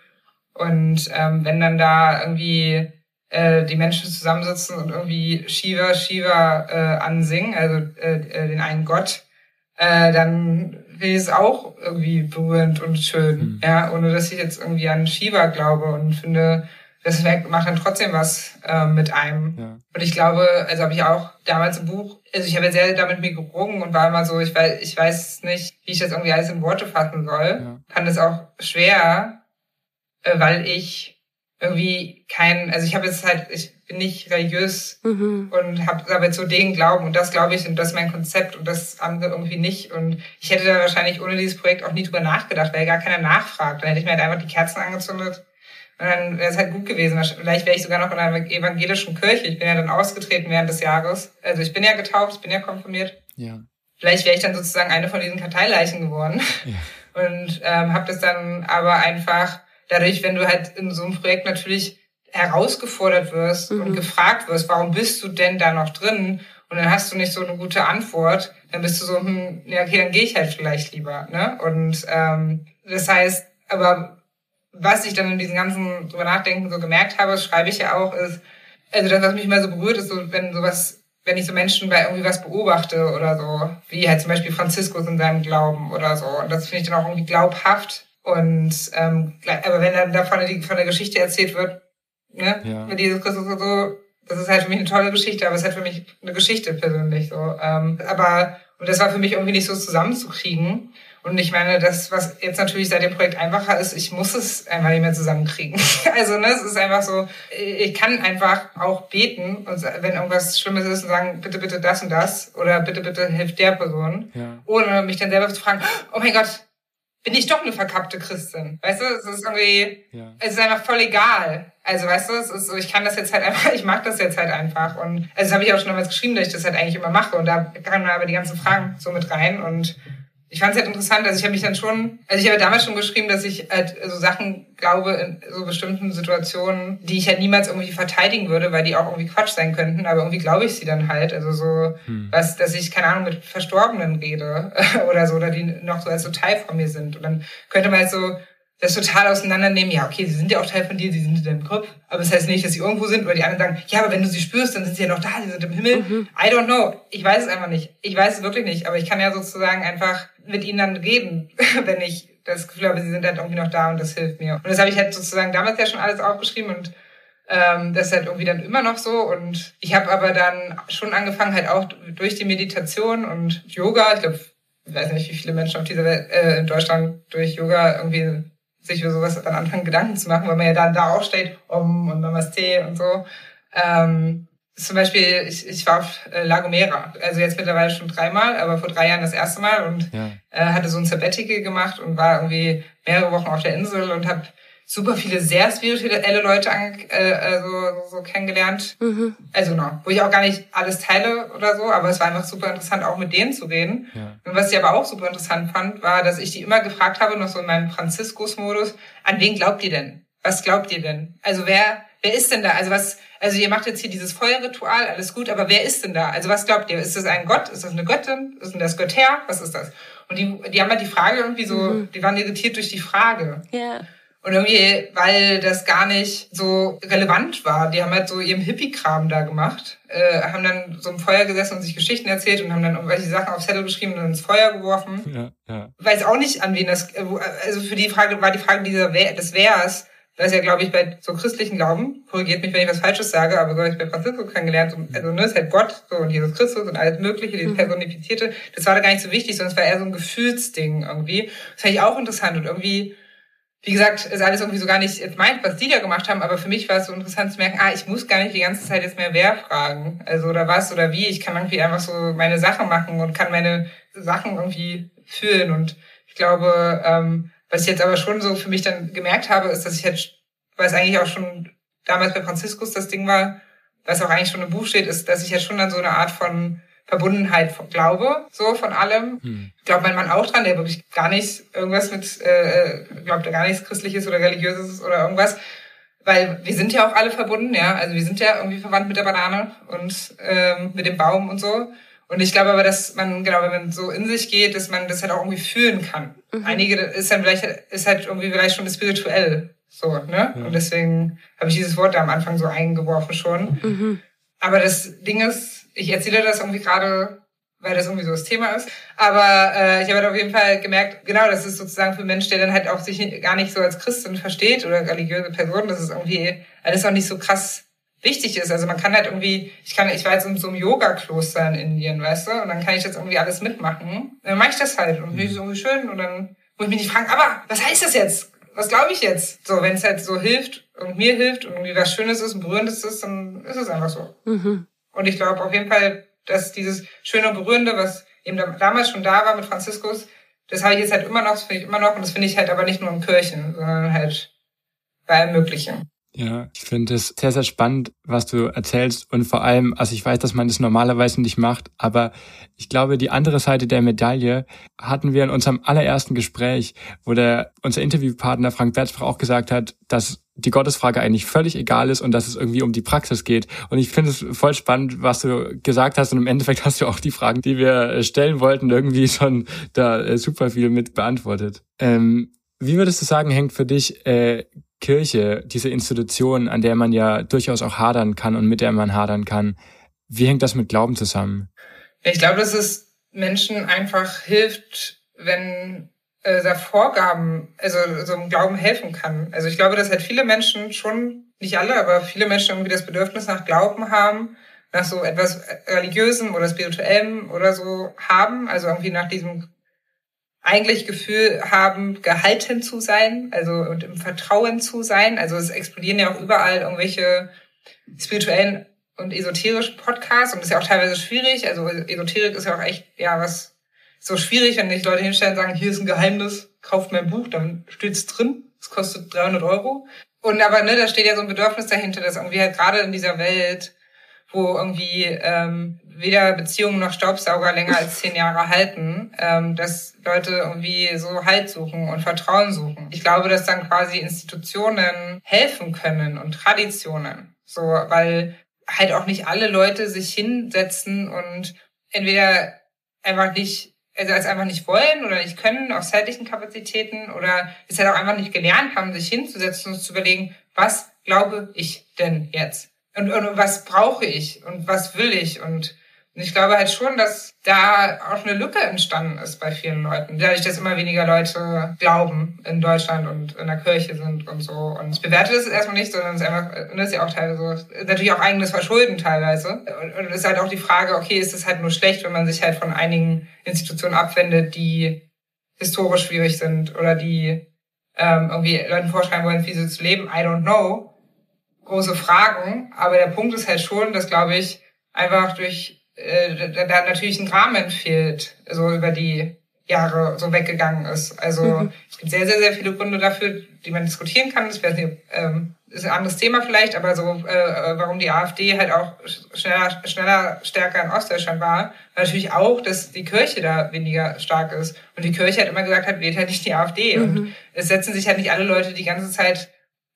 und ähm, wenn dann da irgendwie äh, die Menschen zusammensitzen und irgendwie Shiva, Shiva äh, ansingen, also äh, äh, den einen Gott, äh, dann finde ich es auch irgendwie berührend und schön, mhm. ja, ohne dass ich jetzt irgendwie an Shiva glaube und finde, das macht dann trotzdem was äh, mit einem. Ja. Und ich glaube, also habe ich auch damals im Buch, also ich habe ja sehr damit mir gerungen und war immer so, ich weiß, ich weiß nicht, wie ich das irgendwie alles in Worte fassen soll. Ja. Fand es auch schwer, äh, weil ich irgendwie kein, also ich habe jetzt halt, ich bin nicht religiös mhm. und habe aber jetzt so den Glauben und das glaube ich und das ist mein Konzept und das andere irgendwie nicht und ich hätte da wahrscheinlich ohne dieses Projekt auch nie drüber nachgedacht, weil gar keiner nachfragt. Dann hätte ich mir halt einfach die Kerzen angezündet und dann wäre es halt gut gewesen. Vielleicht wäre ich sogar noch in einer evangelischen Kirche. Ich bin ja dann ausgetreten während des Jahres. Also ich bin ja getauft, ich bin ja konfirmiert. Ja. Vielleicht wäre ich dann sozusagen eine von diesen Karteileichen geworden. Ja. [LAUGHS] Und ähm, habe das dann aber einfach dadurch, wenn du halt in so einem Projekt natürlich herausgefordert wirst mhm. und gefragt wirst, warum bist du denn da noch drin? Und dann hast du nicht so eine gute Antwort, dann bist du so, hm, ja, okay, dann gehe ich halt vielleicht lieber. Ne? Und ähm, das heißt, aber was ich dann in diesen ganzen drüber nachdenken so gemerkt habe, das schreibe ich ja auch, ist, also das, was mich immer so berührt, ist so, wenn sowas, wenn ich so Menschen bei irgendwie was beobachte oder so, wie halt zum Beispiel Franziskus in seinem Glauben oder so. Und das finde ich dann auch irgendwie glaubhaft und ähm, aber wenn dann davon die, von der Geschichte erzählt wird, ne, ja. mit Jesus Christus und so, das ist halt für mich eine tolle Geschichte, aber es ist halt für mich eine Geschichte persönlich so. Ähm, aber und das war für mich irgendwie nicht so zusammenzukriegen. Und ich meine, das, was jetzt natürlich seit dem Projekt einfacher ist, ich muss es einfach nicht mehr zusammenkriegen. [LAUGHS] also, ne, es ist einfach so, ich kann einfach auch beten und wenn irgendwas Schlimmes ist und sagen, bitte, bitte das und das oder bitte, bitte hilft der Person, ja. ohne mich dann selber zu fragen, oh mein Gott, bin ich doch eine verkappte Christin. Weißt du, es ist irgendwie, ja. es ist einfach voll egal. Also weißt du, es ist so, ich kann das jetzt halt einfach, [LAUGHS] ich mag das jetzt halt einfach. Und also das habe ich auch schon damals geschrieben, dass ich das halt eigentlich immer mache. Und da kamen aber die ganzen Fragen so mit rein. Und ich fand es halt interessant, also ich habe mich dann schon, also ich habe damals schon geschrieben, dass ich halt so Sachen glaube in so bestimmten Situationen, die ich halt niemals irgendwie verteidigen würde, weil die auch irgendwie Quatsch sein könnten, aber irgendwie glaube ich sie dann halt, also so, hm. was, dass ich, keine Ahnung, mit Verstorbenen rede [LAUGHS] oder so, oder die noch so als so Teil von mir sind und dann könnte man halt so das total auseinandernehmen, ja, okay, sie sind ja auch Teil von dir, sie sind in deinem Kopf, aber das heißt nicht, dass sie irgendwo sind, oder die anderen sagen, ja, aber wenn du sie spürst, dann sind sie ja noch da, sie sind im Himmel. Mhm. I don't know. Ich weiß es einfach nicht. Ich weiß es wirklich nicht, aber ich kann ja sozusagen einfach mit ihnen dann reden, [LAUGHS] wenn ich das Gefühl habe, sie sind halt irgendwie noch da und das hilft mir. Und das habe ich halt sozusagen damals ja schon alles aufgeschrieben und ähm, das ist halt irgendwie dann immer noch so. Und ich habe aber dann schon angefangen, halt auch durch die Meditation und Yoga, ich glaube, ich weiß nicht, wie viele Menschen auf dieser Welt, äh, in Deutschland durch Yoga irgendwie sich über sowas dann anfangen, Gedanken zu machen, weil man ja dann da auch steht, um und Namaste und so. Ähm, zum Beispiel, ich, ich war auf äh, Lagomera, also jetzt mittlerweile schon dreimal, aber vor drei Jahren das erste Mal und ja. äh, hatte so ein Sabbatical gemacht und war irgendwie mehrere Wochen auf der Insel und habe super viele sehr spirituelle Leute an, äh, äh, so, so kennengelernt. Mhm. Also no, wo ich auch gar nicht alles teile oder so, aber es war einfach super interessant, auch mit denen zu reden. Ja. Und was ich aber auch super interessant fand, war, dass ich die immer gefragt habe, noch so in meinem Franziskus-Modus, an wen glaubt ihr denn? Was glaubt ihr denn? Also wer, wer ist denn da? Also was, also ihr macht jetzt hier dieses Feuerritual, alles gut, aber wer ist denn da? Also was glaubt ihr? Ist das ein Gott? Ist das eine Göttin? Ist denn das Götter? Was ist das? Und die, die haben halt die Frage irgendwie so, mhm. die waren irritiert durch die Frage. Ja. Und irgendwie, weil das gar nicht so relevant war. Die haben halt so ihrem Hippie-Kram da gemacht, äh, haben dann so im Feuer gesessen und sich Geschichten erzählt und haben dann irgendwelche Sachen auf Zettel geschrieben und dann ins Feuer geworfen. Ja, ja. Weiß auch nicht, an wen das, also für die Frage war die Frage dieser, des Wers, das ist ja, glaube ich, bei so christlichen Glauben, korrigiert mich, wenn ich was Falsches sage, aber so habe ich bei Franziskus kennengelernt, also ne, ist halt Gott so und Jesus Christus und alles Mögliche, dieses mhm. Personifizierte, das war da gar nicht so wichtig, sondern es war eher so ein Gefühlsding irgendwie. Das fand ich auch interessant und irgendwie wie gesagt, ist alles irgendwie so gar nicht meint, was die da gemacht haben, aber für mich war es so interessant zu merken, ah, ich muss gar nicht die ganze Zeit jetzt mehr wer fragen. Also oder was oder wie. Ich kann irgendwie einfach so meine Sachen machen und kann meine Sachen irgendwie fühlen. Und ich glaube, ähm, was ich jetzt aber schon so für mich dann gemerkt habe, ist, dass ich jetzt, weil es eigentlich auch schon damals bei Franziskus das Ding war, was auch eigentlich schon im Buch steht, ist, dass ich jetzt schon dann so eine Art von Verbundenheit von Glaube, so von allem. Hm. Glaubt mein Mann auch dran, der wirklich gar nicht irgendwas mit, äh, glaubt er gar nichts Christliches oder Religiöses oder irgendwas. Weil wir sind ja auch alle verbunden, ja. Also wir sind ja irgendwie verwandt mit der Banane und ähm, mit dem Baum und so. Und ich glaube aber, dass man, genau, wenn man so in sich geht, dass man das halt auch irgendwie fühlen kann. Mhm. Einige ist dann vielleicht, ist halt irgendwie vielleicht schon spirituell. So, ne? Ja. Und deswegen habe ich dieses Wort da am Anfang so eingeworfen schon. Mhm. Aber das Ding ist, ich erzähle das irgendwie gerade, weil das irgendwie so das Thema ist. Aber äh, ich habe halt auf jeden Fall gemerkt, genau, das ist sozusagen für Menschen, der dann halt auch sich gar nicht so als Christin versteht oder religiöse Person, dass es irgendwie alles auch nicht so krass wichtig ist. Also man kann halt irgendwie, ich kann, ich war jetzt in so einem Yoga-Kloster in Indien, weißt du, und dann kann ich jetzt irgendwie alles mitmachen. Und dann mache ich das halt und finde ich es irgendwie schön und dann muss ich mich nicht fragen, aber was heißt das jetzt? Was glaube ich jetzt? So, wenn es halt so hilft und mir hilft und irgendwie was Schönes ist und Berührendes ist, dann ist es einfach so. Mhm. Und ich glaube auf jeden Fall, dass dieses schöne berührende, was eben damals schon da war mit Franziskus, das habe ich jetzt halt immer noch, das finde ich immer noch und das finde ich halt aber nicht nur in Kirchen, sondern halt bei allem Möglichen. Ja, ich finde es sehr, sehr spannend, was du erzählst. Und vor allem, also ich weiß, dass man das normalerweise nicht macht, aber ich glaube, die andere Seite der Medaille hatten wir in unserem allerersten Gespräch, wo der, unser Interviewpartner Frank Bertzbach auch gesagt hat, dass die Gottesfrage eigentlich völlig egal ist und dass es irgendwie um die Praxis geht. Und ich finde es voll spannend, was du gesagt hast. Und im Endeffekt [LAUGHS] hast du auch die Fragen, die wir stellen wollten, irgendwie schon da äh, super viel mit beantwortet. Ähm, wie würdest du sagen, hängt für dich äh, Kirche, diese Institution, an der man ja durchaus auch hadern kann und mit der man hadern kann, wie hängt das mit Glauben zusammen? Ich glaube, dass es Menschen einfach hilft, wenn äh, Vorgaben, also so im Glauben helfen kann. Also ich glaube, dass halt viele Menschen schon, nicht alle, aber viele Menschen irgendwie das Bedürfnis nach Glauben haben, nach so etwas Religiösem oder Spirituellem oder so haben, also irgendwie nach diesem eigentlich Gefühl haben, gehalten zu sein, also und im Vertrauen zu sein. Also es explodieren ja auch überall irgendwelche spirituellen und esoterischen Podcasts und das ist ja auch teilweise schwierig. Also Esoterik ist ja auch echt, ja, was so schwierig, wenn sich Leute hinstellen und sagen, hier ist ein Geheimnis, kauft mein Buch, dann steht's drin, es kostet 300 Euro. Und aber, ne, da steht ja so ein Bedürfnis dahinter, dass irgendwie halt gerade in dieser Welt, wo irgendwie ähm, weder Beziehungen noch Staubsauger länger als zehn Jahre halten, ähm, dass Leute irgendwie so Halt suchen und Vertrauen suchen. Ich glaube, dass dann quasi Institutionen helfen können und Traditionen. So, weil halt auch nicht alle Leute sich hinsetzen und entweder einfach nicht also es einfach nicht wollen oder nicht können aus zeitlichen Kapazitäten oder es halt auch einfach nicht gelernt haben, sich hinzusetzen und zu überlegen, was glaube ich denn jetzt? Und, und was brauche ich und was will ich und und ich glaube halt schon, dass da auch eine Lücke entstanden ist bei vielen Leuten, dadurch, dass immer weniger Leute glauben in Deutschland und in der Kirche sind und so. Und ich bewerte das erstmal nicht, sondern es ist einfach, das ist ja auch teilweise, natürlich auch eigenes Verschulden teilweise. Und es ist halt auch die Frage, okay, ist es halt nur schlecht, wenn man sich halt von einigen Institutionen abwendet, die historisch schwierig sind oder die ähm, irgendwie Leuten vorschreiben wollen, wie sie zu leben. I don't know. Große Fragen. Aber der Punkt ist halt schon, dass, glaube ich, einfach durch äh, da natürlich ein Rahmen fehlt, so über die Jahre so weggegangen ist. Also mhm. es gibt sehr, sehr, sehr viele Gründe dafür, die man diskutieren kann. Das wäre ähm, ist ein anderes Thema vielleicht, aber so, äh, warum die AfD halt auch schneller, schneller stärker in Ostdeutschland war, war natürlich auch, dass die Kirche da weniger stark ist. Und die Kirche hat immer gesagt hat, wählt halt nicht die AfD. Mhm. Und es setzen sich halt nicht alle Leute die ganze Zeit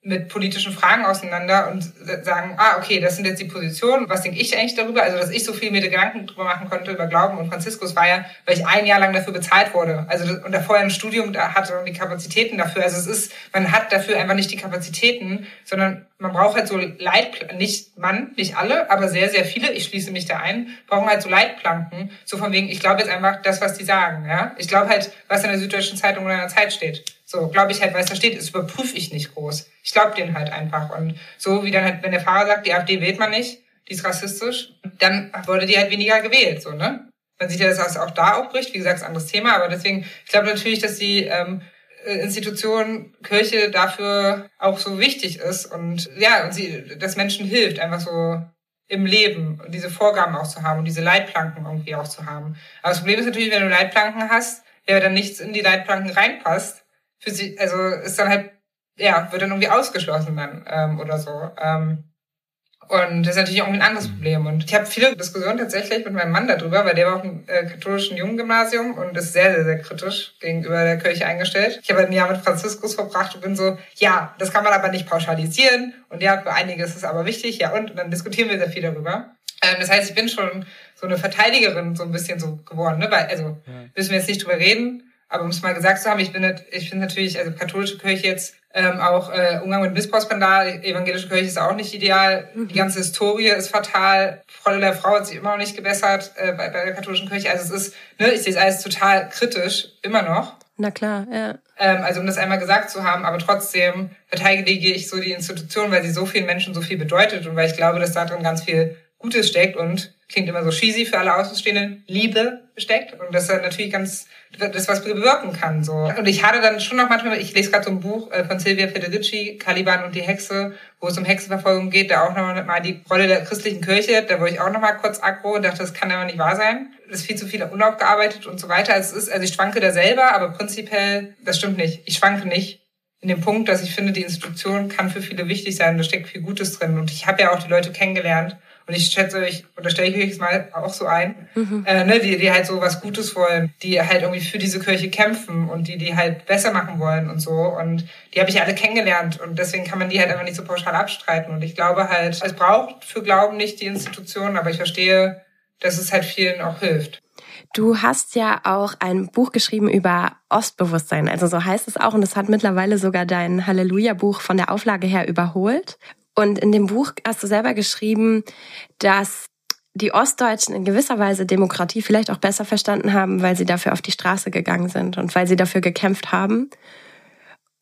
mit politischen Fragen auseinander und sagen, ah, okay, das sind jetzt die Positionen, was denke ich eigentlich darüber? Also, dass ich so viel mir Gedanken drüber machen konnte über Glauben und Franziskus war ja, weil ich ein Jahr lang dafür bezahlt wurde. Also, und da vorher ein Studium da hatte und die Kapazitäten dafür. Also, es ist, man hat dafür einfach nicht die Kapazitäten, sondern man braucht halt so Leitplanken, nicht man, nicht alle, aber sehr, sehr viele, ich schließe mich da ein, brauchen halt so Leitplanken, so von wegen, ich glaube jetzt einfach das, was die sagen, ja. Ich glaube halt, was in der Süddeutschen Zeitung oder in der Zeit steht. So, glaube ich halt, weil es da steht, das überprüfe ich nicht groß. Ich glaube den halt einfach. Und so wie dann halt, wenn der Fahrer sagt, die AfD wählt man nicht, die ist rassistisch, dann wurde die halt weniger gewählt, so, ne? Man sieht ja, dass das auch da aufbricht, wie gesagt, ist ein anderes Thema, aber deswegen, ich glaube natürlich, dass die ähm, Institution Kirche dafür auch so wichtig ist und ja, und sie, dass Menschen hilft, einfach so im Leben diese Vorgaben auch zu haben und diese Leitplanken irgendwie auch zu haben. Aber das Problem ist natürlich, wenn du Leitplanken hast, ja, dann nichts in die Leitplanken reinpasst, für sie, also ist dann halt, ja, wird dann irgendwie ausgeschlossen dann ähm, oder so. Ähm, und das ist natürlich irgendwie ein anderes mhm. Problem. Und ich habe viele Diskussionen tatsächlich mit meinem Mann darüber, weil der war auf einem äh, katholischen Jungengymnasium und ist sehr, sehr, sehr kritisch gegenüber der Kirche eingestellt. Ich habe ein Jahr mit Franziskus verbracht und bin so, ja, das kann man aber nicht pauschalisieren. Und ja, für einige ist es aber wichtig, ja, und, und dann diskutieren wir sehr viel darüber. Ähm, das heißt, ich bin schon so eine Verteidigerin so ein bisschen so geworden, ne? Weil, also müssen wir jetzt nicht drüber reden. Aber um es mal gesagt zu haben, ich bin, ich bin natürlich, also katholische Kirche jetzt ähm, auch äh, Umgang mit Missbrauchsskandal, evangelische Kirche ist auch nicht ideal. Mhm. Die ganze Historie ist fatal. Rolle der Frau hat sich immer noch nicht gebessert äh, bei, bei der katholischen Kirche. Also es ist, ne, ich sehe es alles total kritisch, immer noch. Na klar, ja. Ähm, also um das einmal gesagt zu haben, aber trotzdem verteidige ich so die Institution, weil sie so vielen Menschen so viel bedeutet und weil ich glaube, dass da drin ganz viel Gutes steckt und klingt immer so cheesy für alle Außenstehenden, Liebe steckt und das ist natürlich ganz das was bewirken kann so und ich hatte dann schon noch manchmal ich lese gerade so ein Buch äh, von Silvia Federici Caliban und die Hexe wo es um Hexenverfolgung geht da auch noch mal die Rolle der christlichen Kirche da wurde ich auch noch mal kurz aggro und dachte das kann aber nicht wahr sein das ist viel zu viel unaufgearbeitet und so weiter es ist also ich schwanke da selber aber prinzipiell das stimmt nicht ich schwanke nicht in dem Punkt, dass ich finde, die Institution kann für viele wichtig sein. Da steckt viel Gutes drin. Und ich habe ja auch die Leute kennengelernt und ich schätze, ich unterstelle ich mich jetzt mal auch so ein, mhm. äh, ne, die, die halt so was Gutes wollen, die halt irgendwie für diese Kirche kämpfen und die, die halt besser machen wollen und so. Und die habe ich alle kennengelernt und deswegen kann man die halt einfach nicht so pauschal abstreiten. Und ich glaube halt, es braucht für Glauben nicht die Institution, aber ich verstehe, dass es halt vielen auch hilft. Du hast ja auch ein Buch geschrieben über Ostbewusstsein, also so heißt es auch, und es hat mittlerweile sogar dein Halleluja-Buch von der Auflage her überholt. Und in dem Buch hast du selber geschrieben, dass die Ostdeutschen in gewisser Weise Demokratie vielleicht auch besser verstanden haben, weil sie dafür auf die Straße gegangen sind und weil sie dafür gekämpft haben.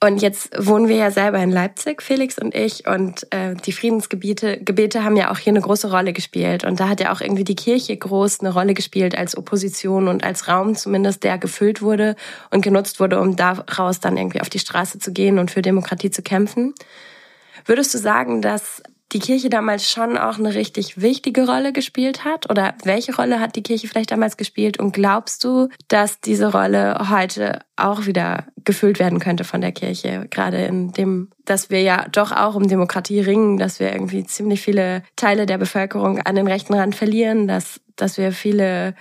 Und jetzt wohnen wir ja selber in Leipzig, Felix und ich, und äh, die Friedensgebete Gebete haben ja auch hier eine große Rolle gespielt. Und da hat ja auch irgendwie die Kirche groß eine Rolle gespielt als Opposition und als Raum zumindest, der gefüllt wurde und genutzt wurde, um daraus dann irgendwie auf die Straße zu gehen und für Demokratie zu kämpfen. Würdest du sagen, dass die Kirche damals schon auch eine richtig wichtige Rolle gespielt hat? Oder welche Rolle hat die Kirche vielleicht damals gespielt? Und glaubst du, dass diese Rolle heute auch wieder gefüllt werden könnte von der Kirche? Gerade in dem, dass wir ja doch auch um Demokratie ringen, dass wir irgendwie ziemlich viele Teile der Bevölkerung an den rechten Rand verlieren, dass, dass wir viele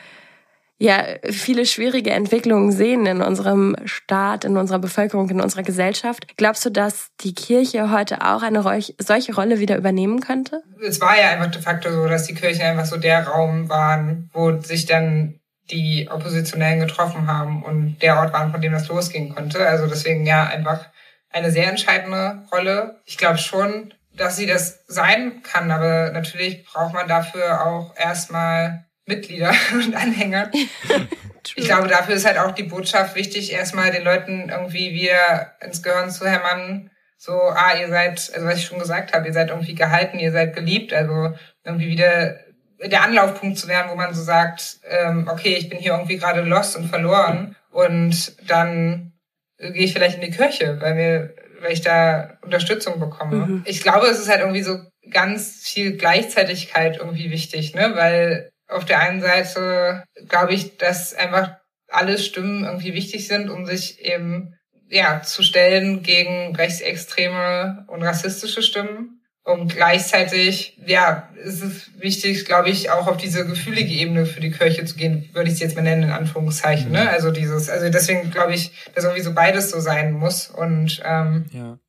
ja viele schwierige Entwicklungen sehen in unserem Staat, in unserer Bevölkerung, in unserer Gesellschaft. Glaubst du, dass die Kirche heute auch eine solche Rolle wieder übernehmen könnte? Es war ja einfach de facto so, dass die Kirchen einfach so der Raum waren, wo sich dann die Oppositionellen getroffen haben und der Ort waren, von dem das losgehen konnte. Also deswegen ja einfach eine sehr entscheidende Rolle. Ich glaube schon, dass sie das sein kann, aber natürlich braucht man dafür auch erstmal Mitglieder [LAUGHS] und Anhänger. [LAUGHS] ich glaube, dafür ist halt auch die Botschaft wichtig, erstmal den Leuten irgendwie wieder ins Gehirn zu hämmern, so, ah, ihr seid, also was ich schon gesagt habe, ihr seid irgendwie gehalten, ihr seid geliebt, also irgendwie wieder der Anlaufpunkt zu werden, wo man so sagt, ähm, okay, ich bin hier irgendwie gerade lost und verloren und dann gehe ich vielleicht in die Kirche, weil mir, weil ich da Unterstützung bekomme. Mhm. Ich glaube, es ist halt irgendwie so ganz viel Gleichzeitigkeit irgendwie wichtig, ne, weil auf der einen Seite glaube ich, dass einfach alle Stimmen irgendwie wichtig sind, um sich eben ja zu stellen gegen rechtsextreme und rassistische Stimmen. Und gleichzeitig, ja, ist es wichtig, glaube ich, auch auf diese gefühlige Ebene für die Kirche zu gehen, würde ich es jetzt mal nennen, in Anführungszeichen. Ne? Mhm. Also dieses, also deswegen glaube ich, dass irgendwie so beides so sein muss. Und ähm, ja.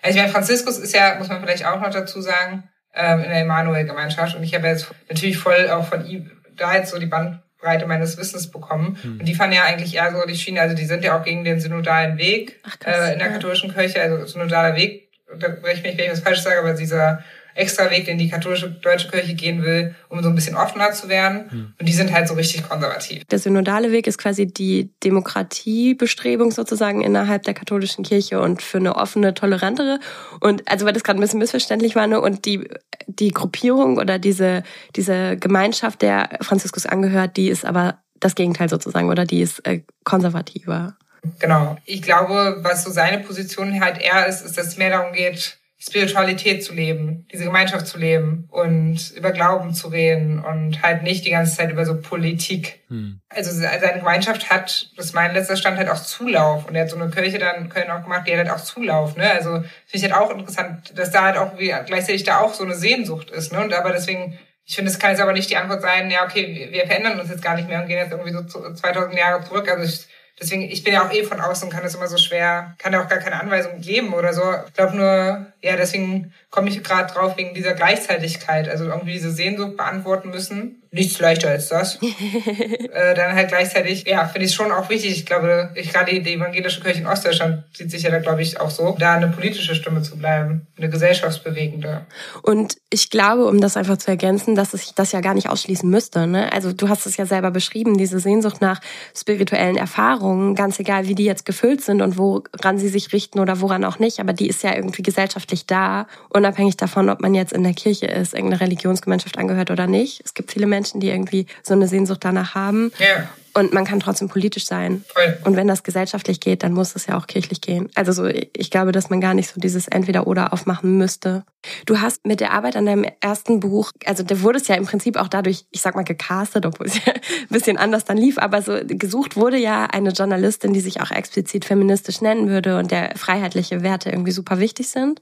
Also ich meine, Franziskus ist ja, muss man vielleicht auch noch dazu sagen, ähm, in der Emanuel-Gemeinschaft. Und ich habe jetzt natürlich voll auch von ihm da jetzt so die Bandbreite meines Wissens bekommen. Hm. Und die fanden ja eigentlich eher so die Schiene, also die sind ja auch gegen den synodalen Weg Ach, krass, äh, in der ja. katholischen Kirche, also synodaler Weg, da breche ich mich, wenn ich was falsch sage, aber dieser extra Weg, den die katholische deutsche Kirche gehen will, um so ein bisschen offener zu werden. Hm. Und die sind halt so richtig konservativ. Der synodale Weg ist quasi die Demokratiebestrebung sozusagen innerhalb der katholischen Kirche und für eine offene, tolerantere. Und also weil das gerade ein bisschen missverständlich war, ne? Und die, die Gruppierung oder diese, diese Gemeinschaft, der Franziskus angehört, die ist aber das Gegenteil sozusagen oder die ist äh, konservativer. Genau. Ich glaube, was so seine Position halt eher ist, ist, dass es mehr darum geht, Spiritualität zu leben, diese Gemeinschaft zu leben und über Glauben zu reden und halt nicht die ganze Zeit über so Politik. Hm. Also seine Gemeinschaft hat, das ist mein letzter Stand, halt auch Zulauf. Und er hat so eine Kirche dann Köln auch gemacht, die hat halt auch Zulauf. Ne? Also finde ich halt auch interessant, dass da halt auch wie, gleichzeitig da auch so eine Sehnsucht ist. Ne? Und aber deswegen, ich finde, es kann jetzt aber nicht die Antwort sein, ja, okay, wir verändern uns jetzt gar nicht mehr und gehen jetzt irgendwie so 2000 Jahre zurück. Also ich, Deswegen, ich bin ja auch eh von außen, kann es immer so schwer, kann ja auch gar keine Anweisung geben oder so. Ich glaube nur, ja, deswegen komme ich gerade drauf wegen dieser Gleichzeitigkeit. Also irgendwie diese Sehnsucht beantworten müssen. Nichts leichter als das. [LAUGHS] äh, dann halt gleichzeitig, ja, finde ich schon auch wichtig. Ich glaube, ich, gerade die, evangelische Kirche in Ostdeutschland sieht sich ja da, glaube ich, auch so, da eine politische Stimme zu bleiben, eine gesellschaftsbewegende. Und ich glaube, um das einfach zu ergänzen, dass ich das ja gar nicht ausschließen müsste. Ne? Also du hast es ja selber beschrieben, diese Sehnsucht nach spirituellen Erfahrungen, ganz egal, wie die jetzt gefüllt sind und woran sie sich richten oder woran auch nicht, aber die ist ja irgendwie gesellschaftlich da. Unabhängig davon, ob man jetzt in der Kirche ist, irgendeiner Religionsgemeinschaft angehört oder nicht. Es gibt viele Menschen, die irgendwie so eine Sehnsucht danach haben. Ja. Und man kann trotzdem politisch sein. Voll. Und wenn das gesellschaftlich geht, dann muss es ja auch kirchlich gehen. Also so, ich glaube, dass man gar nicht so dieses Entweder-Oder aufmachen müsste. Du hast mit der Arbeit an deinem ersten Buch, also da wurde es ja im Prinzip auch dadurch, ich sag mal, gecastet, obwohl es [LAUGHS] ja ein bisschen anders dann lief, aber so gesucht wurde ja eine Journalistin, die sich auch explizit feministisch nennen würde und der freiheitliche Werte irgendwie super wichtig sind.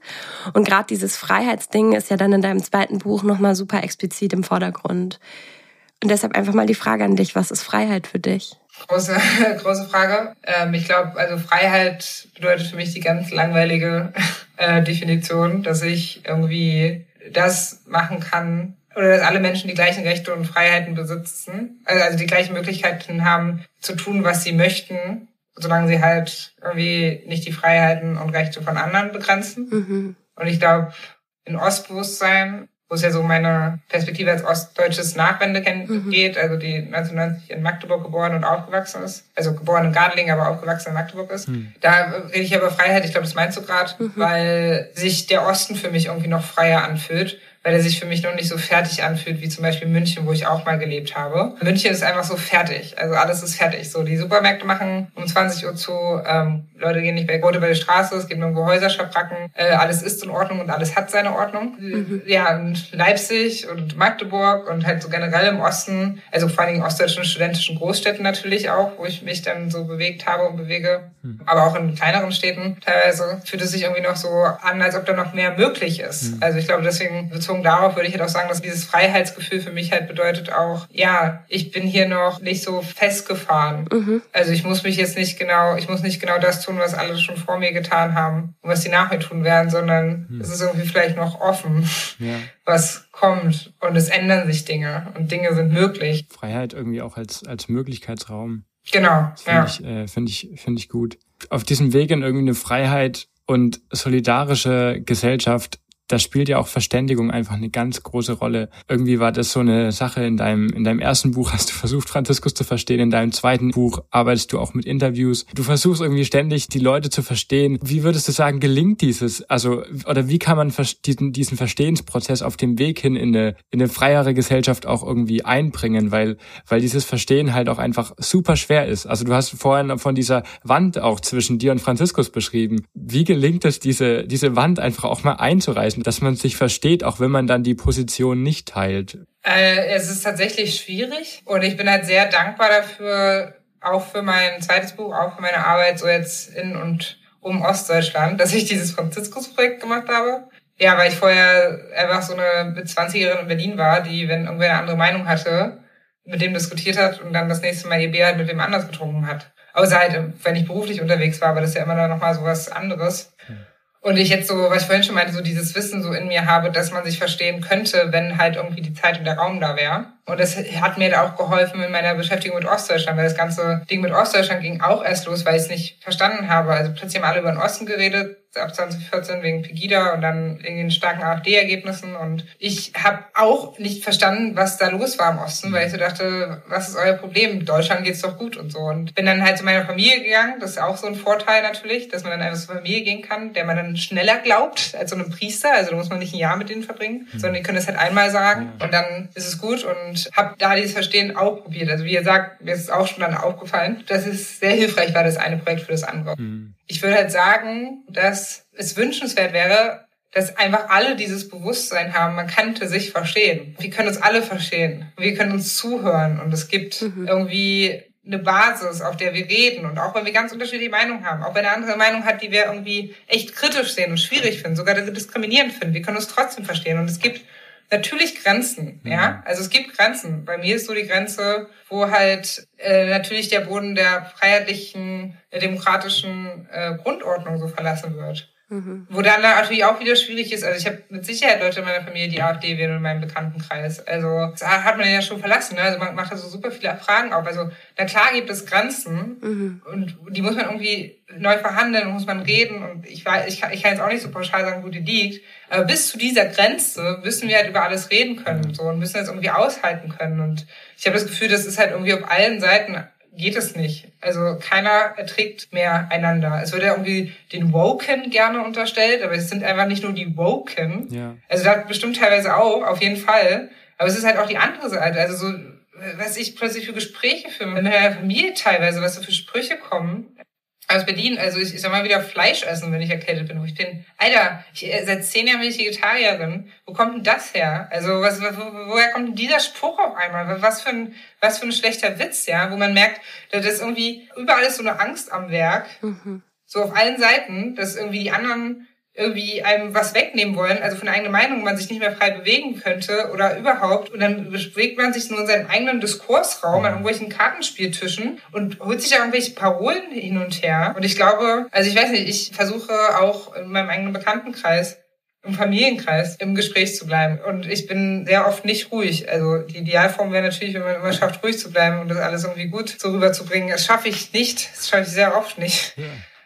Und gerade dieses Freiheitsding ist ja dann in deinem zweiten Buch nochmal super explizit im Vordergrund. Und deshalb einfach mal die Frage an dich, was ist Freiheit für dich? Große, [LAUGHS] große Frage. Ähm, ich glaube, also Freiheit bedeutet für mich die ganz langweilige [LAUGHS] äh, Definition, dass ich irgendwie das machen kann, oder dass alle Menschen die gleichen Rechte und Freiheiten besitzen, also, also die gleichen Möglichkeiten haben zu tun, was sie möchten, solange sie halt irgendwie nicht die Freiheiten und Rechte von anderen begrenzen. Mhm. Und ich glaube, in Ostbewusstsein wo es ja so meine Perspektive als ostdeutsches Nachwende mhm. geht, also die 1990 in Magdeburg geboren und aufgewachsen ist, also geboren in Gardelingen, aber aufgewachsen in Magdeburg ist. Mhm. Da rede ich ja über Freiheit, ich glaube, das meinst du gerade, mhm. weil sich der Osten für mich irgendwie noch freier anfühlt weil er sich für mich noch nicht so fertig anfühlt wie zum Beispiel München, wo ich auch mal gelebt habe. München ist einfach so fertig, also alles ist fertig. So die Supermärkte machen um 20 Uhr zu, ähm, Leute gehen nicht mehr Gurte bei der Straße, es gibt nirgendwo Häuserschabracken, äh, alles ist in Ordnung und alles hat seine Ordnung. Mhm. Ja, und Leipzig und Magdeburg und halt so generell im Osten, also vor allem in ostdeutschen studentischen Großstädten natürlich auch, wo ich mich dann so bewegt habe und bewege, mhm. aber auch in kleineren Städten teilweise fühlt es sich irgendwie noch so an, als ob da noch mehr möglich ist. Mhm. Also ich glaube, deswegen bezogen darauf würde ich halt auch sagen, dass dieses Freiheitsgefühl für mich halt bedeutet auch, ja, ich bin hier noch nicht so festgefahren. Mhm. Also ich muss mich jetzt nicht genau, ich muss nicht genau das tun, was alle schon vor mir getan haben und was sie nach mir tun werden, sondern mhm. es ist irgendwie vielleicht noch offen, ja. was kommt und es ändern sich Dinge und Dinge sind möglich. Freiheit irgendwie auch als, als Möglichkeitsraum. Genau. Finde ja. ich, äh, finde ich, finde ich gut. Auf diesem Weg in irgendwie eine Freiheit und solidarische Gesellschaft da spielt ja auch Verständigung einfach eine ganz große Rolle. Irgendwie war das so eine Sache in deinem, in deinem ersten Buch hast du versucht, Franziskus zu verstehen. In deinem zweiten Buch arbeitest du auch mit Interviews. Du versuchst irgendwie ständig, die Leute zu verstehen. Wie würdest du sagen, gelingt dieses? Also, oder wie kann man diesen, diesen Verstehensprozess auf dem Weg hin in eine, in eine freiere Gesellschaft auch irgendwie einbringen? Weil, weil dieses Verstehen halt auch einfach super schwer ist. Also du hast vorhin von dieser Wand auch zwischen dir und Franziskus beschrieben. Wie gelingt es, diese, diese Wand einfach auch mal einzureißen? Dass man sich versteht, auch wenn man dann die Position nicht teilt? Äh, es ist tatsächlich schwierig und ich bin halt sehr dankbar dafür, auch für mein zweites Buch, auch für meine Arbeit so jetzt in und um Ostdeutschland, dass ich dieses Franziskus-Projekt gemacht habe. Ja, weil ich vorher einfach so eine mit 20erin in Berlin war, die, wenn irgendwer eine andere Meinung hatte, mit dem diskutiert hat und dann das nächste Mal ihr Bier halt mit wem anders getrunken hat. Außer halt, wenn ich beruflich unterwegs war, aber das ist ja immer noch mal so was anderes. Und ich jetzt so, was ich vorhin schon meinte, so dieses Wissen so in mir habe, dass man sich verstehen könnte, wenn halt irgendwie die Zeit und der Raum da wäre. Und das hat mir da auch geholfen in meiner Beschäftigung mit Ostdeutschland, weil das ganze Ding mit Ostdeutschland ging auch erst los, weil ich es nicht verstanden habe. Also plötzlich haben alle über den Osten geredet, ab 2014 wegen Pegida und dann in den starken AfD-Ergebnissen. Und ich habe auch nicht verstanden, was da los war im Osten, weil ich so dachte, was ist euer Problem? Deutschland geht's doch gut und so. Und bin dann halt zu meiner Familie gegangen. Das ist auch so ein Vorteil natürlich, dass man dann einfach zur Familie gehen kann, der man dann schneller glaubt als so einem Priester. Also da muss man nicht ein Jahr mit denen verbringen, mhm. sondern die können das halt einmal sagen und dann ist es gut. Und habe da dieses Verstehen auch probiert. Also wie ihr sagt, mir ist es auch schon dann aufgefallen, dass es sehr hilfreich war, das eine Projekt für das andere. Mhm. Ich würde halt sagen, dass es wünschenswert wäre, dass einfach alle dieses Bewusstsein haben, man könnte sich verstehen. Wir können uns alle verstehen. Wir können uns zuhören und es gibt mhm. irgendwie eine Basis, auf der wir reden und auch wenn wir ganz unterschiedliche Meinungen haben, auch wenn eine andere Meinung hat, die wir irgendwie echt kritisch sehen und schwierig finden, sogar diskriminierend finden, wir können uns trotzdem verstehen und es gibt natürlich Grenzen, mhm. ja. Also es gibt Grenzen. Bei mir ist so die Grenze, wo halt äh, natürlich der Boden der freiheitlichen, der demokratischen äh, Grundordnung so verlassen wird. Mhm. Wo dann natürlich auch wieder schwierig ist. Also ich habe mit Sicherheit Leute in meiner Familie, die AfD wählen in meinem Bekanntenkreis. Also das hat man ja schon verlassen. Ne? Also man macht da so super viele Fragen auf. Also na klar gibt es Grenzen mhm. und die muss man irgendwie neu verhandeln, muss man reden. Und ich weiß, ich kann, ich kann jetzt auch nicht so pauschal sagen, wo die liegt. Aber bis zu dieser Grenze müssen wir halt über alles reden können und so und müssen das irgendwie aushalten können. Und ich habe das Gefühl, das ist halt irgendwie auf allen Seiten geht es nicht. Also keiner erträgt mehr einander. Es wird ja irgendwie den Woken gerne unterstellt, aber es sind einfach nicht nur die Woken. Ja. Also da bestimmt teilweise auch, auf jeden Fall. Aber es ist halt auch die andere Seite. Also so, was ich plötzlich für Gespräche führe, in der Familie teilweise, was da für Sprüche kommen aus Berlin, also ich, ich soll mal wieder Fleisch essen, wenn ich erkältet bin. Wo ich bin, Alter, ich, äh, seit zehn Jahren bin ich Vegetarierin. Wo kommt denn das her? Also was, wo, woher kommt denn dieser Spruch auf einmal? Was für ein, was für ein schlechter Witz, ja? Wo man merkt, das ist irgendwie, überall ist so eine Angst am Werk. Mhm. So auf allen Seiten, dass irgendwie die anderen irgendwie einem was wegnehmen wollen, also von der eigenen Meinung man sich nicht mehr frei bewegen könnte oder überhaupt. Und dann bewegt man sich nur in seinem eigenen Diskursraum an irgendwelchen Kartenspieltischen und holt sich da irgendwelche Parolen hin und her. Und ich glaube, also ich weiß nicht, ich versuche auch in meinem eigenen Bekanntenkreis im Familienkreis im Gespräch zu bleiben. Und ich bin sehr oft nicht ruhig. Also die Idealform wäre natürlich, wenn man immer schafft, ruhig zu bleiben und das alles irgendwie gut so rüberzubringen. Das schaffe ich nicht. Das schaffe ich sehr oft nicht. Ja.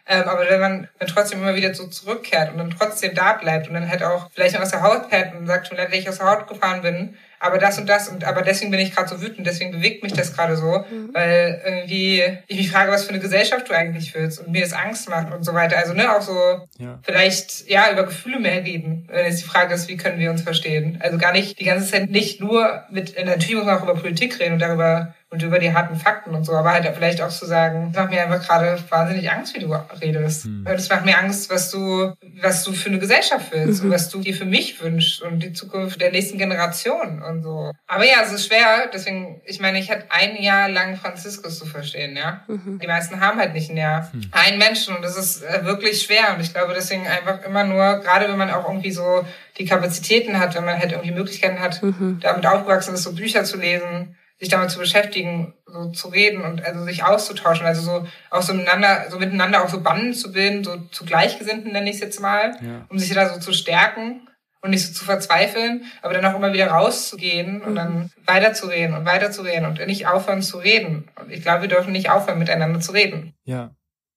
Ähm, aber wenn man dann trotzdem immer wieder so zurückkehrt und dann trotzdem da bleibt und dann halt auch vielleicht noch aus der Haut fährt und sagt, schon, dass ich aus der Haut gefahren bin, aber das und das und aber deswegen bin ich gerade so wütend, deswegen bewegt mich das gerade so, mhm. weil irgendwie ich mich frage, was für eine Gesellschaft du eigentlich willst und mir das Angst macht und so weiter. Also ne, auch so ja. vielleicht ja über Gefühle mehr reden, wenn jetzt die Frage ist, wie können wir uns verstehen? Also gar nicht die ganze Zeit nicht nur mit natürlich muss man auch über Politik reden und darüber und über die harten Fakten und so, aber halt vielleicht auch zu sagen, es macht mir einfach gerade wahnsinnig Angst, wie du redest. Hm. Es macht mir Angst, was du, was du für eine Gesellschaft willst mhm. [LAUGHS] und was du dir für mich wünschst und die Zukunft der nächsten Generation und so. Aber ja, es ist schwer, deswegen, ich meine, ich hatte ein Jahr lang Franziskus zu verstehen, ja. Mhm. Die meisten haben halt nicht ein Jahr. Mhm. Ein Menschen und das ist äh, wirklich schwer und ich glaube deswegen einfach immer nur, gerade wenn man auch irgendwie so die Kapazitäten hat, wenn man halt irgendwie Möglichkeiten hat, mhm. damit aufgewachsen ist, so Bücher zu lesen, sich damit zu beschäftigen, so zu reden und also sich auszutauschen, also so auch so miteinander, so miteinander auch so Banden zu bilden, so zu Gleichgesinnten nenne ich es jetzt mal, ja. um sich da so zu stärken und nicht so zu verzweifeln, aber dann auch immer wieder rauszugehen und dann mhm. weiterzureden und weiterzureden und nicht aufhören zu reden. Und ich glaube, wir dürfen nicht aufhören, miteinander zu reden. Ja,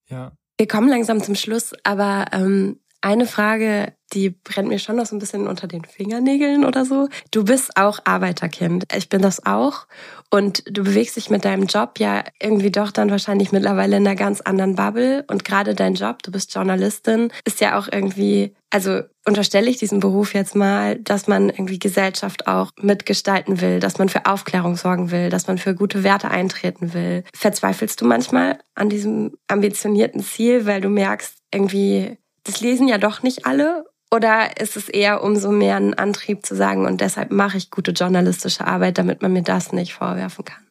ja. Wir kommen langsam zum Schluss, aber ähm, eine Frage, die brennt mir schon noch so ein bisschen unter den Fingernägeln oder so. Du bist auch Arbeiterkind. Ich bin das auch. Und du bewegst dich mit deinem Job ja irgendwie doch dann wahrscheinlich mittlerweile in einer ganz anderen Bubble. Und gerade dein Job, du bist Journalistin, ist ja auch irgendwie, also unterstelle ich diesen Beruf jetzt mal, dass man irgendwie Gesellschaft auch mitgestalten will, dass man für Aufklärung sorgen will, dass man für gute Werte eintreten will. Verzweifelst du manchmal an diesem ambitionierten Ziel, weil du merkst, irgendwie das lesen ja doch nicht alle? Oder ist es eher umso mehr ein Antrieb zu sagen, und deshalb mache ich gute journalistische Arbeit, damit man mir das nicht vorwerfen kann?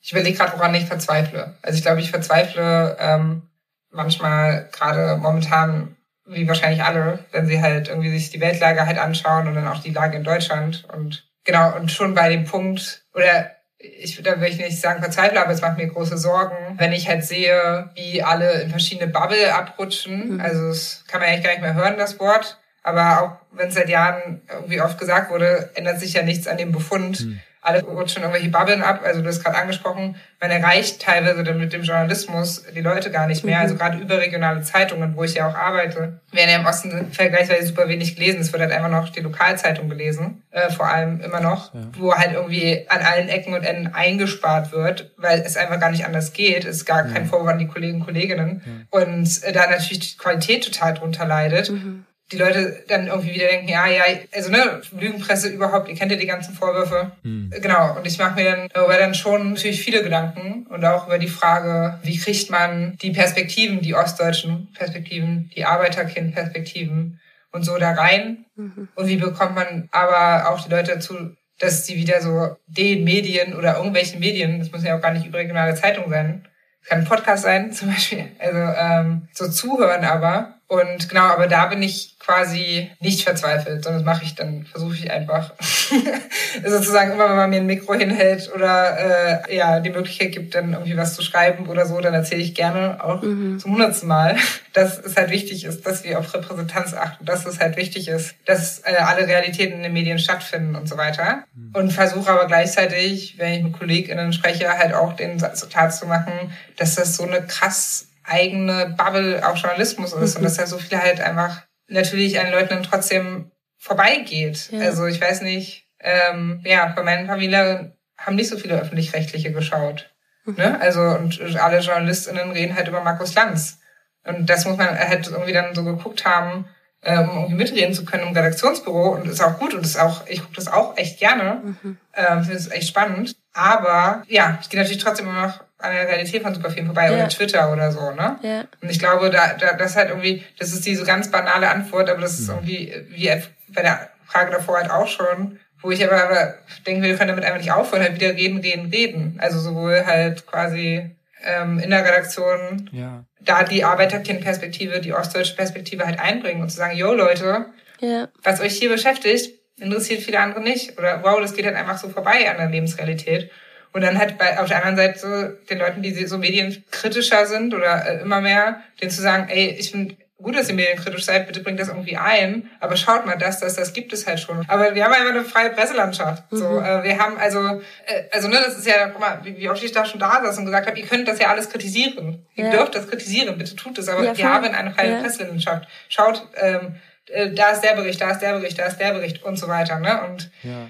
Ich überlege gerade, woran ich verzweifle. Also ich glaube, ich verzweifle ähm, manchmal gerade momentan, wie wahrscheinlich alle, wenn sie halt irgendwie sich die Weltlage halt anschauen und dann auch die Lage in Deutschland. Und genau, und schon bei dem Punkt, oder ich da will ich nicht sagen verzweifle, aber es macht mir große Sorgen, wenn ich halt sehe, wie alle in verschiedene Bubble abrutschen. Mhm. Also es kann man eigentlich gar nicht mehr hören, das Wort. Aber auch wenn es seit Jahren irgendwie oft gesagt wurde, ändert sich ja nichts an dem Befund. Mhm alle rutschen irgendwelche Bubbeln ab. Also du hast gerade angesprochen, man erreicht teilweise dann mit dem Journalismus die Leute gar nicht mehr. Also mhm. Also gerade überregionale Zeitungen, wo ich ja auch arbeite, werden ja im Osten vergleichsweise super wenig gelesen. Es wird halt einfach noch die Lokalzeitung gelesen, äh, vor allem immer noch, ja. wo halt irgendwie an allen Ecken und Enden eingespart wird, weil es einfach gar nicht anders geht. Es ist gar kein Vorwurf an die Kollegen und Kolleginnen. Ja. Und äh, da natürlich die Qualität total drunter leidet. Mhm die Leute dann irgendwie wieder denken, ja, ja, also ne, Lügenpresse überhaupt, ihr kennt ja die ganzen Vorwürfe. Hm. Genau, und ich mache mir dann darüber dann schon natürlich viele Gedanken und auch über die Frage, wie kriegt man die Perspektiven, die ostdeutschen Perspektiven, die Arbeiterkind-Perspektiven und so da rein mhm. und wie bekommt man aber auch die Leute dazu, dass sie wieder so den Medien oder irgendwelchen Medien, das müssen ja auch gar nicht überregionale Zeitungen sein, kann ein Podcast sein [LAUGHS] zum Beispiel, also ähm, so zuhören aber und genau, aber da bin ich quasi nicht verzweifelt, sondern das mache ich dann, versuche ich einfach [LAUGHS] sozusagen immer, wenn man mir ein Mikro hinhält oder äh, ja die Möglichkeit gibt, dann irgendwie was zu schreiben oder so, dann erzähle ich gerne auch mhm. zum hundertsten Mal, [LAUGHS] dass es halt wichtig ist, dass wir auf Repräsentanz achten, dass es halt wichtig ist, dass äh, alle Realitäten in den Medien stattfinden und so weiter. Mhm. Und versuche aber gleichzeitig, wenn ich mit KollegInnen spreche, halt auch den Satz klar zu machen, dass das so eine krass eigene Bubble auch Journalismus ist und [LAUGHS] dass da so viel halt einfach natürlich an Leuten trotzdem vorbeigeht. Ja. Also ich weiß nicht, ähm, ja, bei meinen Familie haben nicht so viele öffentlich-rechtliche geschaut. Mhm. Ne? Also und alle JournalistInnen reden halt über Markus Lanz. Und das muss man halt irgendwie dann so geguckt haben, äh, um irgendwie mitreden zu können im Redaktionsbüro. Und ist auch gut und ist auch, ich gucke das auch echt gerne. Mhm. Äh, Finde es echt spannend. Aber ja, ich gehe natürlich trotzdem immer noch an der Realität von super vielen vorbei ja. oder Twitter oder so, ne? Ja. Und ich glaube, da, da das halt irgendwie, das ist diese ganz banale Antwort, aber das ist mhm. irgendwie wie bei der Frage davor halt auch schon, wo ich aber, aber denke, wir können damit einfach nicht aufhören, halt wieder reden, reden, reden. Also sowohl halt quasi ähm, in der Redaktion ja. da die Arbeiterkindperspektive, die ostdeutsche Perspektive halt einbringen und zu sagen, yo Leute, ja. was euch hier beschäftigt, interessiert viele andere nicht. Oder wow, das geht halt einfach so vorbei an der Lebensrealität. Und dann halt bei, auf der anderen Seite so den Leuten, die so medienkritischer sind oder äh, immer mehr, denen zu sagen, ey, ich finde gut, dass ihr medienkritisch seid, bitte bringt das irgendwie ein, aber schaut mal, das, das, das gibt es halt schon. Aber wir haben einfach eine freie Presselandschaft. Mhm. So, äh, wir haben also, äh, also ne, das ist ja, guck mal, wie, wie oft ich da schon da saß und gesagt habe, ihr könnt das ja alles kritisieren. Ihr ja. dürft das kritisieren, bitte tut es, aber ja, wir haben eine freie ja. Presselandschaft. Schaut, ähm, äh, da ist der Bericht, da ist der Bericht, da ist der Bericht und so weiter. Ne? Und ja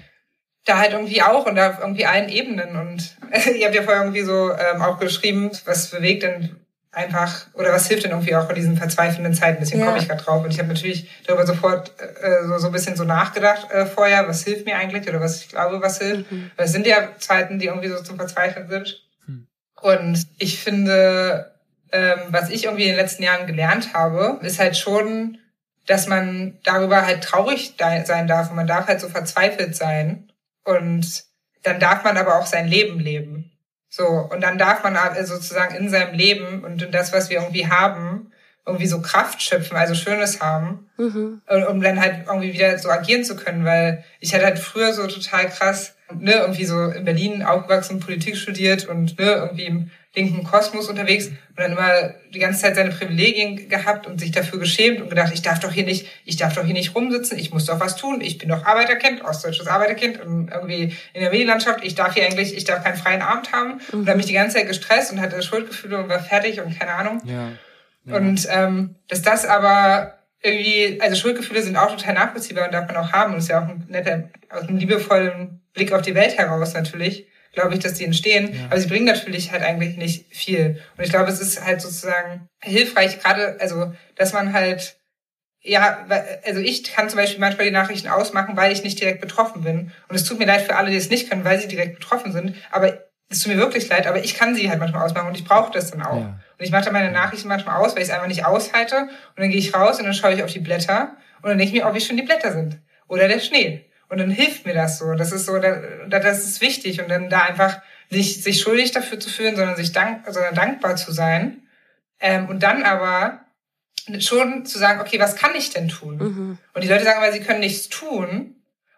da halt irgendwie auch und auf irgendwie allen Ebenen. Und [LAUGHS] ihr habt ja vorher irgendwie so ähm, auch geschrieben, was bewegt denn einfach oder was hilft denn irgendwie auch in diesen verzweifelnden Zeiten. Deswegen ja. komme ich gerade drauf. Und ich habe natürlich darüber sofort äh, so, so ein bisschen so nachgedacht äh, vorher, was hilft mir eigentlich oder was ich glaube, was hilft. Mhm. Weil es sind ja Zeiten, die irgendwie so zum Verzweifeln sind. Mhm. Und ich finde, ähm, was ich irgendwie in den letzten Jahren gelernt habe, ist halt schon, dass man darüber halt traurig sein darf und man darf halt so verzweifelt sein und dann darf man aber auch sein Leben leben. So, und dann darf man sozusagen in seinem Leben und in das, was wir irgendwie haben, irgendwie so Kraft schöpfen, also Schönes haben, mhm. um dann halt irgendwie wieder so agieren zu können, weil ich hatte halt früher so total krass, ne, irgendwie so in Berlin aufgewachsen, Politik studiert und ne, irgendwie im linken Kosmos unterwegs und dann immer die ganze Zeit seine Privilegien gehabt und sich dafür geschämt und gedacht, ich darf doch hier nicht, ich darf doch hier nicht rumsitzen, ich muss doch was tun, ich bin doch Arbeiterkind, ostdeutsches Arbeiterkind irgendwie in der Medienlandschaft, ich darf hier eigentlich, ich darf keinen freien Abend haben mhm. und habe mich die ganze Zeit gestresst und hatte Schuldgefühle und war fertig und keine Ahnung. Ja. ja. Und ähm, dass das aber irgendwie, also Schuldgefühle sind auch total nachvollziehbar und darf man auch haben und ist ja auch ein netter, aus einem liebevollen Blick auf die Welt heraus natürlich glaube ich, dass die entstehen. Ja. Aber sie bringen natürlich halt eigentlich nicht viel. Und ich glaube, es ist halt sozusagen hilfreich, gerade, also, dass man halt, ja, also ich kann zum Beispiel manchmal die Nachrichten ausmachen, weil ich nicht direkt betroffen bin. Und es tut mir leid für alle, die es nicht können, weil sie direkt betroffen sind. Aber es tut mir wirklich leid, aber ich kann sie halt manchmal ausmachen und ich brauche das dann auch. Ja. Und ich mache dann meine Nachrichten manchmal aus, weil ich es einfach nicht aushalte. Und dann gehe ich raus und dann schaue ich auf die Blätter und dann denke ich mir, oh, wie schön die Blätter sind. Oder der Schnee. Und dann hilft mir das so. Das ist so, das ist wichtig. Und dann da einfach sich, sich schuldig dafür zu fühlen, sondern sich dank, sondern dankbar zu sein. Ähm, und dann aber schon zu sagen, okay, was kann ich denn tun? Mhm. Und die Leute sagen aber, sie können nichts tun.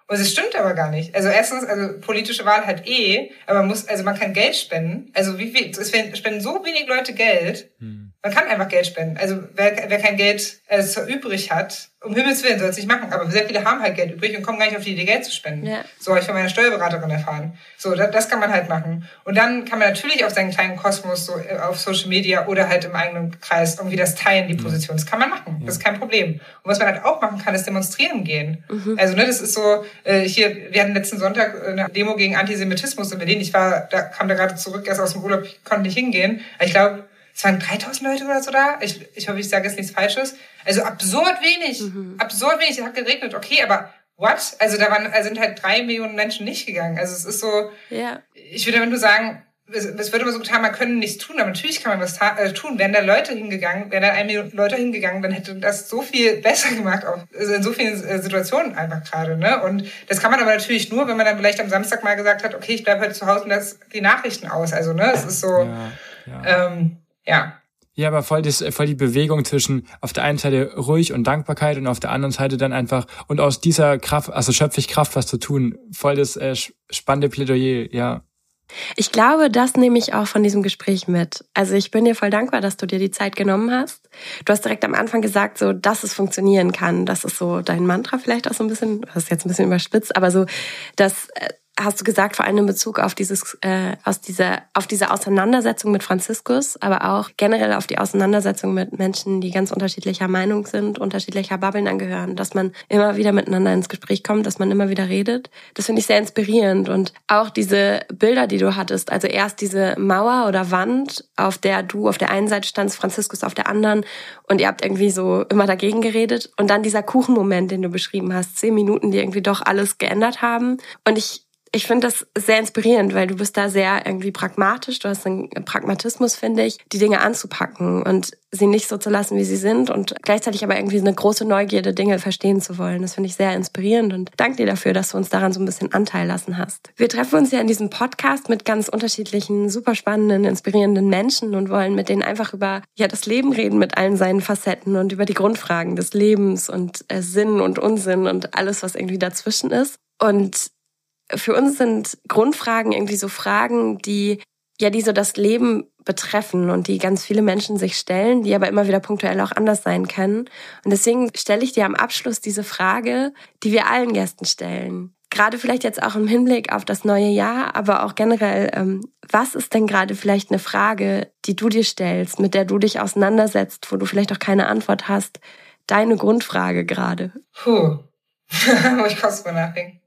Und es stimmt aber gar nicht. Also erstens, also politische Wahl hat eh, aber man muss, also man kann Geld spenden. Also wie viel, es spenden so wenig Leute Geld. Hm. Man kann einfach Geld spenden. Also wer, wer kein Geld also übrig hat, um Himmels Willen soll es nicht machen. Aber sehr viele haben halt Geld übrig und kommen gar nicht auf die Idee, Geld zu spenden. Ja. So habe ich von meiner Steuerberaterin erfahren. So, das, das kann man halt machen. Und dann kann man natürlich auf seinen kleinen Kosmos, so äh, auf Social Media oder halt im eigenen Kreis irgendwie das teilen, die Position. Das kann man machen. Ja. Das ist kein Problem. Und was man halt auch machen kann, ist demonstrieren gehen. Mhm. Also, ne, das ist so, äh, hier, wir hatten letzten Sonntag eine Demo gegen Antisemitismus in Berlin. Ich war, da kam da gerade zurück erst aus dem Urlaub, ich konnte nicht hingehen. Ich glaube, es waren 3000 Leute oder so da. Ich, ich hoffe, ich sage jetzt nichts Falsches. Also absurd wenig. Mhm. Absurd wenig. Es hat geregnet. Okay, aber what? Also da waren, also sind halt drei Millionen Menschen nicht gegangen. Also es ist so, ja. ich würde nur sagen, es, es wird immer so getan, man könnte nichts tun, aber natürlich kann man was äh, tun. Wären da Leute hingegangen, wären da eine Million Leute hingegangen, dann hätte das so viel besser gemacht, auch also in so vielen äh, Situationen einfach gerade. Ne? Und das kann man aber natürlich nur, wenn man dann vielleicht am Samstag mal gesagt hat, okay, ich bleibe heute zu Hause und lasse die Nachrichten aus. Also ne, es ist so, ja, ja. Ähm, ja. Ja, aber voll, das, voll die Bewegung zwischen auf der einen Seite ruhig und Dankbarkeit und auf der anderen Seite dann einfach und aus dieser Kraft, also schöpfe ich Kraft, was zu tun. Voll das äh, spannende Plädoyer, ja. Ich glaube, das nehme ich auch von diesem Gespräch mit. Also ich bin dir voll dankbar, dass du dir die Zeit genommen hast. Du hast direkt am Anfang gesagt, so, dass es funktionieren kann. Das ist so dein Mantra vielleicht auch so ein bisschen, das ist jetzt ein bisschen überspitzt, aber so, dass äh, hast du gesagt, vor allem in Bezug auf dieses, äh, aus dieser, auf diese Auseinandersetzung mit Franziskus, aber auch generell auf die Auseinandersetzung mit Menschen, die ganz unterschiedlicher Meinung sind, unterschiedlicher Bubbeln angehören, dass man immer wieder miteinander ins Gespräch kommt, dass man immer wieder redet. Das finde ich sehr inspirierend. Und auch diese Bilder, die du hattest, also erst diese Mauer oder Wand, auf der du auf der einen Seite standst, Franziskus auf der anderen und ihr habt irgendwie so immer dagegen geredet. Und dann dieser Kuchenmoment, den du beschrieben hast, zehn Minuten, die irgendwie doch alles geändert haben. Und ich ich finde das sehr inspirierend, weil du bist da sehr irgendwie pragmatisch. Du hast einen Pragmatismus, finde ich, die Dinge anzupacken und sie nicht so zu lassen, wie sie sind und gleichzeitig aber irgendwie eine große Neugierde, Dinge verstehen zu wollen. Das finde ich sehr inspirierend und danke dir dafür, dass du uns daran so ein bisschen Anteil lassen hast. Wir treffen uns ja in diesem Podcast mit ganz unterschiedlichen, super spannenden, inspirierenden Menschen und wollen mit denen einfach über ja das Leben reden mit allen seinen Facetten und über die Grundfragen des Lebens und äh, Sinn und Unsinn und alles, was irgendwie dazwischen ist. Und für uns sind Grundfragen irgendwie so Fragen, die ja, die so das Leben betreffen und die ganz viele Menschen sich stellen, die aber immer wieder punktuell auch anders sein können. Und deswegen stelle ich dir am Abschluss diese Frage, die wir allen Gästen stellen. Gerade vielleicht jetzt auch im Hinblick auf das neue Jahr, aber auch generell, ähm, was ist denn gerade vielleicht eine Frage, die du dir stellst, mit der du dich auseinandersetzt, wo du vielleicht auch keine Antwort hast? Deine Grundfrage gerade. Puh, [LAUGHS] muss ich kurz mal nachdenken.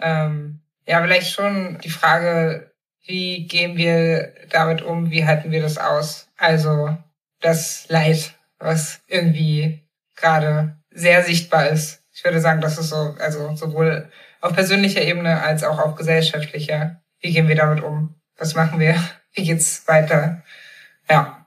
Ähm, ja, vielleicht schon die Frage, wie gehen wir damit um, wie halten wir das aus? Also das Leid, was irgendwie gerade sehr sichtbar ist. Ich würde sagen, das ist so, also sowohl auf persönlicher Ebene als auch auf gesellschaftlicher. Wie gehen wir damit um? Was machen wir? Wie geht's weiter? Ja.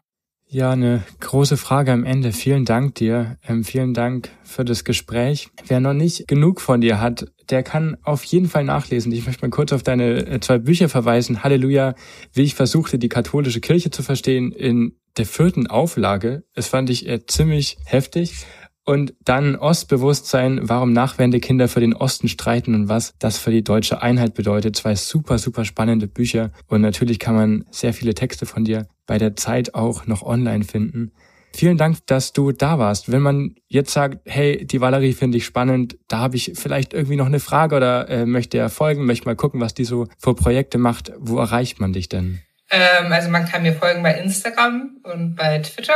Ja, eine große Frage am Ende. Vielen Dank dir. Ähm, vielen Dank für das Gespräch. Wer noch nicht genug von dir hat, der kann auf jeden Fall nachlesen. Ich möchte mal kurz auf deine äh, zwei Bücher verweisen. Halleluja, wie ich versuchte, die katholische Kirche zu verstehen in der vierten Auflage. Es fand ich äh, ziemlich heftig. Und dann Ostbewusstsein, warum Nachwendekinder für den Osten streiten und was das für die deutsche Einheit bedeutet. Zwei super, super spannende Bücher. Und natürlich kann man sehr viele Texte von dir bei der Zeit auch noch online finden. Vielen Dank, dass du da warst. Wenn man jetzt sagt, hey, die Valerie finde ich spannend, da habe ich vielleicht irgendwie noch eine Frage oder äh, möchte er folgen, möchte mal gucken, was die so für Projekte macht. Wo erreicht man dich denn? Ähm, also man kann mir folgen bei Instagram und bei Twitter.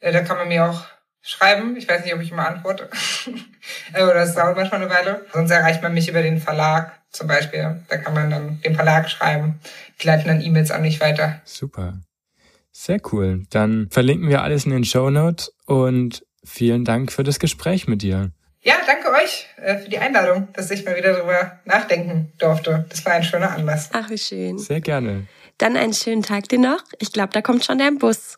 Äh, da kann man mir auch schreiben. Ich weiß nicht, ob ich immer antworte. [LAUGHS] Aber das dauert manchmal eine Weile. Sonst erreicht man mich über den Verlag zum Beispiel. Da kann man dann dem Verlag schreiben. Die leiten dann E-Mails an mich weiter. Super. Sehr cool. Dann verlinken wir alles in den Show Notes und vielen Dank für das Gespräch mit dir. Ja, danke euch äh, für die Einladung, dass ich mal wieder darüber nachdenken durfte. Das war ein schöner Anlass. Ach, wie schön. Sehr gerne. Dann einen schönen Tag dir noch. Ich glaube, da kommt schon der Bus.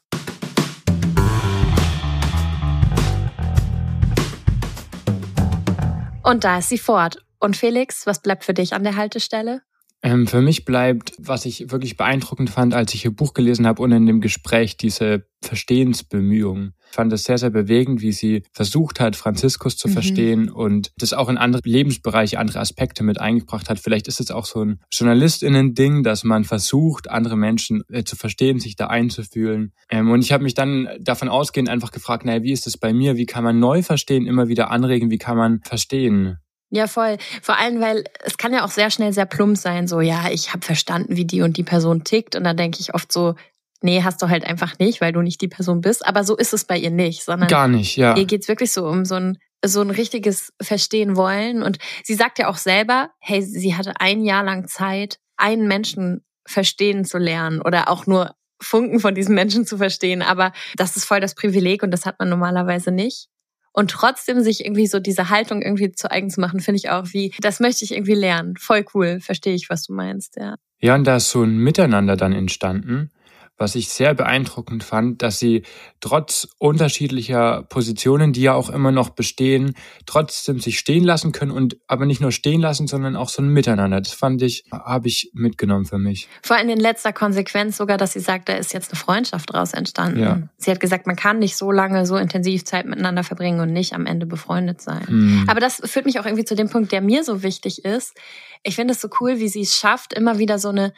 Und da ist sie fort. Und Felix, was bleibt für dich an der Haltestelle? Ähm, für mich bleibt, was ich wirklich beeindruckend fand, als ich ihr Buch gelesen habe und in dem Gespräch, diese Verstehensbemühungen. Ich fand es sehr, sehr bewegend, wie sie versucht hat, Franziskus zu mhm. verstehen und das auch in andere Lebensbereiche, andere Aspekte mit eingebracht hat. Vielleicht ist es auch so ein JournalistInnen-Ding, dass man versucht, andere Menschen äh, zu verstehen, sich da einzufühlen. Ähm, und ich habe mich dann davon ausgehend einfach gefragt, naja, wie ist es bei mir? Wie kann man neu verstehen, immer wieder anregen? Wie kann man verstehen? Ja, voll. Vor allem, weil es kann ja auch sehr schnell sehr plump sein, so, ja, ich habe verstanden, wie die und die Person tickt. Und dann denke ich oft so, nee, hast du halt einfach nicht, weil du nicht die Person bist. Aber so ist es bei ihr nicht, sondern gar nicht, ja. Ihr geht's wirklich so um so ein so ein richtiges Verstehen wollen. Und sie sagt ja auch selber, hey, sie hatte ein Jahr lang Zeit, einen Menschen verstehen zu lernen oder auch nur Funken von diesem Menschen zu verstehen. Aber das ist voll das Privileg und das hat man normalerweise nicht. Und trotzdem sich irgendwie so diese Haltung irgendwie zu eigen zu machen, finde ich auch wie, das möchte ich irgendwie lernen. Voll cool, verstehe ich, was du meinst, ja. Ja, und da ist so ein Miteinander dann entstanden was ich sehr beeindruckend fand, dass sie trotz unterschiedlicher Positionen, die ja auch immer noch bestehen, trotzdem sich stehen lassen können und aber nicht nur stehen lassen, sondern auch so ein Miteinander. Das fand ich, habe ich mitgenommen für mich. Vor allem in letzter Konsequenz sogar, dass sie sagt, da ist jetzt eine Freundschaft draus entstanden. Ja. Sie hat gesagt, man kann nicht so lange, so intensiv Zeit miteinander verbringen und nicht am Ende befreundet sein. Mhm. Aber das führt mich auch irgendwie zu dem Punkt, der mir so wichtig ist. Ich finde es so cool, wie sie es schafft, immer wieder so eine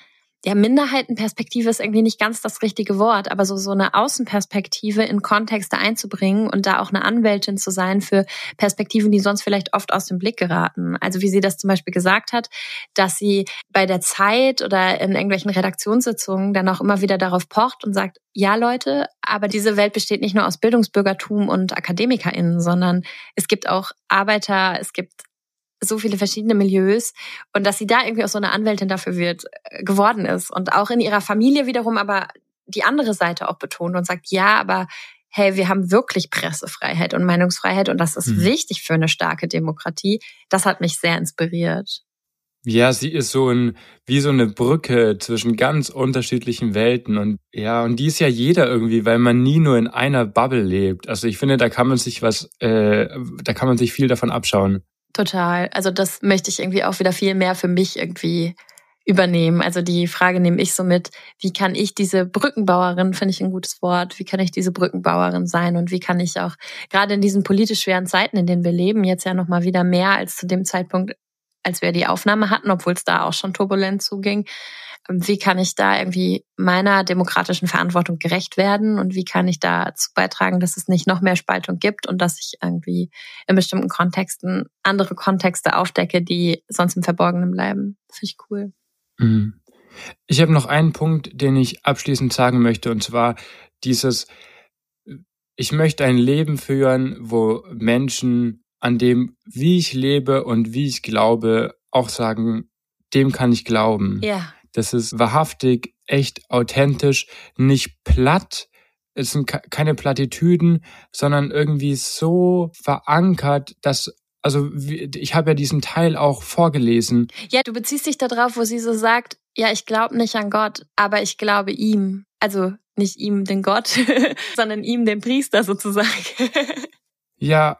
ja, Minderheitenperspektive ist irgendwie nicht ganz das richtige Wort, aber so, so eine Außenperspektive in Kontexte einzubringen und da auch eine Anwältin zu sein für Perspektiven, die sonst vielleicht oft aus dem Blick geraten. Also wie sie das zum Beispiel gesagt hat, dass sie bei der Zeit oder in irgendwelchen Redaktionssitzungen dann auch immer wieder darauf pocht und sagt, ja Leute, aber diese Welt besteht nicht nur aus Bildungsbürgertum und AkademikerInnen, sondern es gibt auch Arbeiter, es gibt so viele verschiedene Milieus und dass sie da irgendwie auch so eine Anwältin dafür wird, äh, geworden ist und auch in ihrer Familie wiederum aber die andere Seite auch betont und sagt, ja, aber hey, wir haben wirklich Pressefreiheit und Meinungsfreiheit und das ist mhm. wichtig für eine starke Demokratie. Das hat mich sehr inspiriert. Ja, sie ist so ein, wie so eine Brücke zwischen ganz unterschiedlichen Welten und ja, und die ist ja jeder irgendwie, weil man nie nur in einer Bubble lebt. Also ich finde, da kann man sich was, äh, da kann man sich viel davon abschauen. Total. Also das möchte ich irgendwie auch wieder viel mehr für mich irgendwie übernehmen. Also die Frage nehme ich so mit, wie kann ich diese Brückenbauerin, finde ich ein gutes Wort, wie kann ich diese Brückenbauerin sein und wie kann ich auch gerade in diesen politisch schweren Zeiten, in denen wir leben, jetzt ja nochmal wieder mehr als zu dem Zeitpunkt, als wir die Aufnahme hatten, obwohl es da auch schon turbulent zuging, wie kann ich da irgendwie meiner demokratischen Verantwortung gerecht werden und wie kann ich dazu beitragen, dass es nicht noch mehr Spaltung gibt und dass ich irgendwie in bestimmten Kontexten andere Kontexte aufdecke, die sonst im Verborgenen bleiben. Das finde ich cool. Mhm. Ich habe noch einen Punkt, den ich abschließend sagen möchte, und zwar dieses, ich möchte ein Leben führen, wo Menschen an dem, wie ich lebe und wie ich glaube, auch sagen, dem kann ich glauben. Ja. Das ist wahrhaftig, echt authentisch, nicht platt. Es sind keine Plattitüden, sondern irgendwie so verankert, dass also ich habe ja diesen Teil auch vorgelesen. Ja, du beziehst dich darauf, wo sie so sagt, ja, ich glaube nicht an Gott, aber ich glaube ihm. Also nicht ihm, den Gott, [LAUGHS] sondern ihm, den Priester sozusagen. [LAUGHS] ja,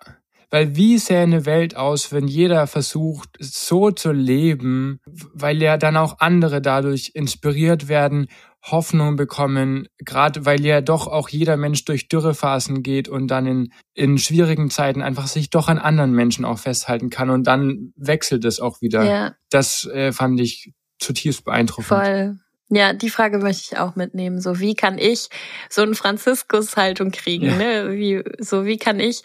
weil wie sähe eine Welt aus, wenn jeder versucht, so zu leben, weil ja dann auch andere dadurch inspiriert werden, Hoffnung bekommen, gerade weil ja doch auch jeder Mensch durch Dürrephasen geht und dann in, in schwierigen Zeiten einfach sich doch an anderen Menschen auch festhalten kann und dann wechselt es auch wieder. Ja. Das äh, fand ich zutiefst beeindruckend. Voll. Ja, die Frage möchte ich auch mitnehmen. So, wie kann ich so eine Franziskus-Haltung kriegen? Ja. Ne? Wie, so, wie kann ich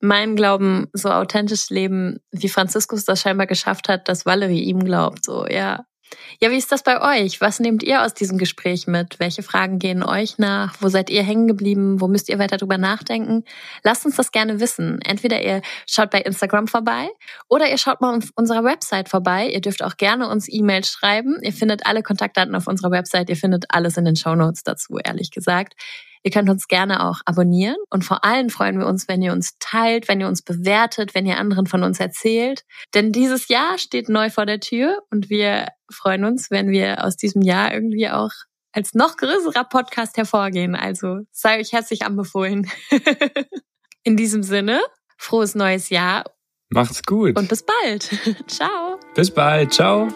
meinen Glauben so authentisch leben, wie Franziskus das scheinbar geschafft hat, dass Valerie ihm glaubt? So, ja. Ja, wie ist das bei euch? Was nehmt ihr aus diesem Gespräch mit? Welche Fragen gehen euch nach? Wo seid ihr hängen geblieben? Wo müsst ihr weiter drüber nachdenken? Lasst uns das gerne wissen. Entweder ihr schaut bei Instagram vorbei oder ihr schaut mal auf unserer Website vorbei. Ihr dürft auch gerne uns E-Mails schreiben. Ihr findet alle Kontaktdaten auf unserer Website. Ihr findet alles in den Show Notes dazu, ehrlich gesagt. Ihr könnt uns gerne auch abonnieren und vor allem freuen wir uns, wenn ihr uns teilt, wenn ihr uns bewertet, wenn ihr anderen von uns erzählt. Denn dieses Jahr steht neu vor der Tür und wir freuen uns, wenn wir aus diesem Jahr irgendwie auch als noch größerer Podcast hervorgehen. Also sei euch herzlich anbefohlen. [LAUGHS] In diesem Sinne, frohes neues Jahr. Macht's gut. Und bis bald. [LAUGHS] Ciao. Bis bald. Ciao.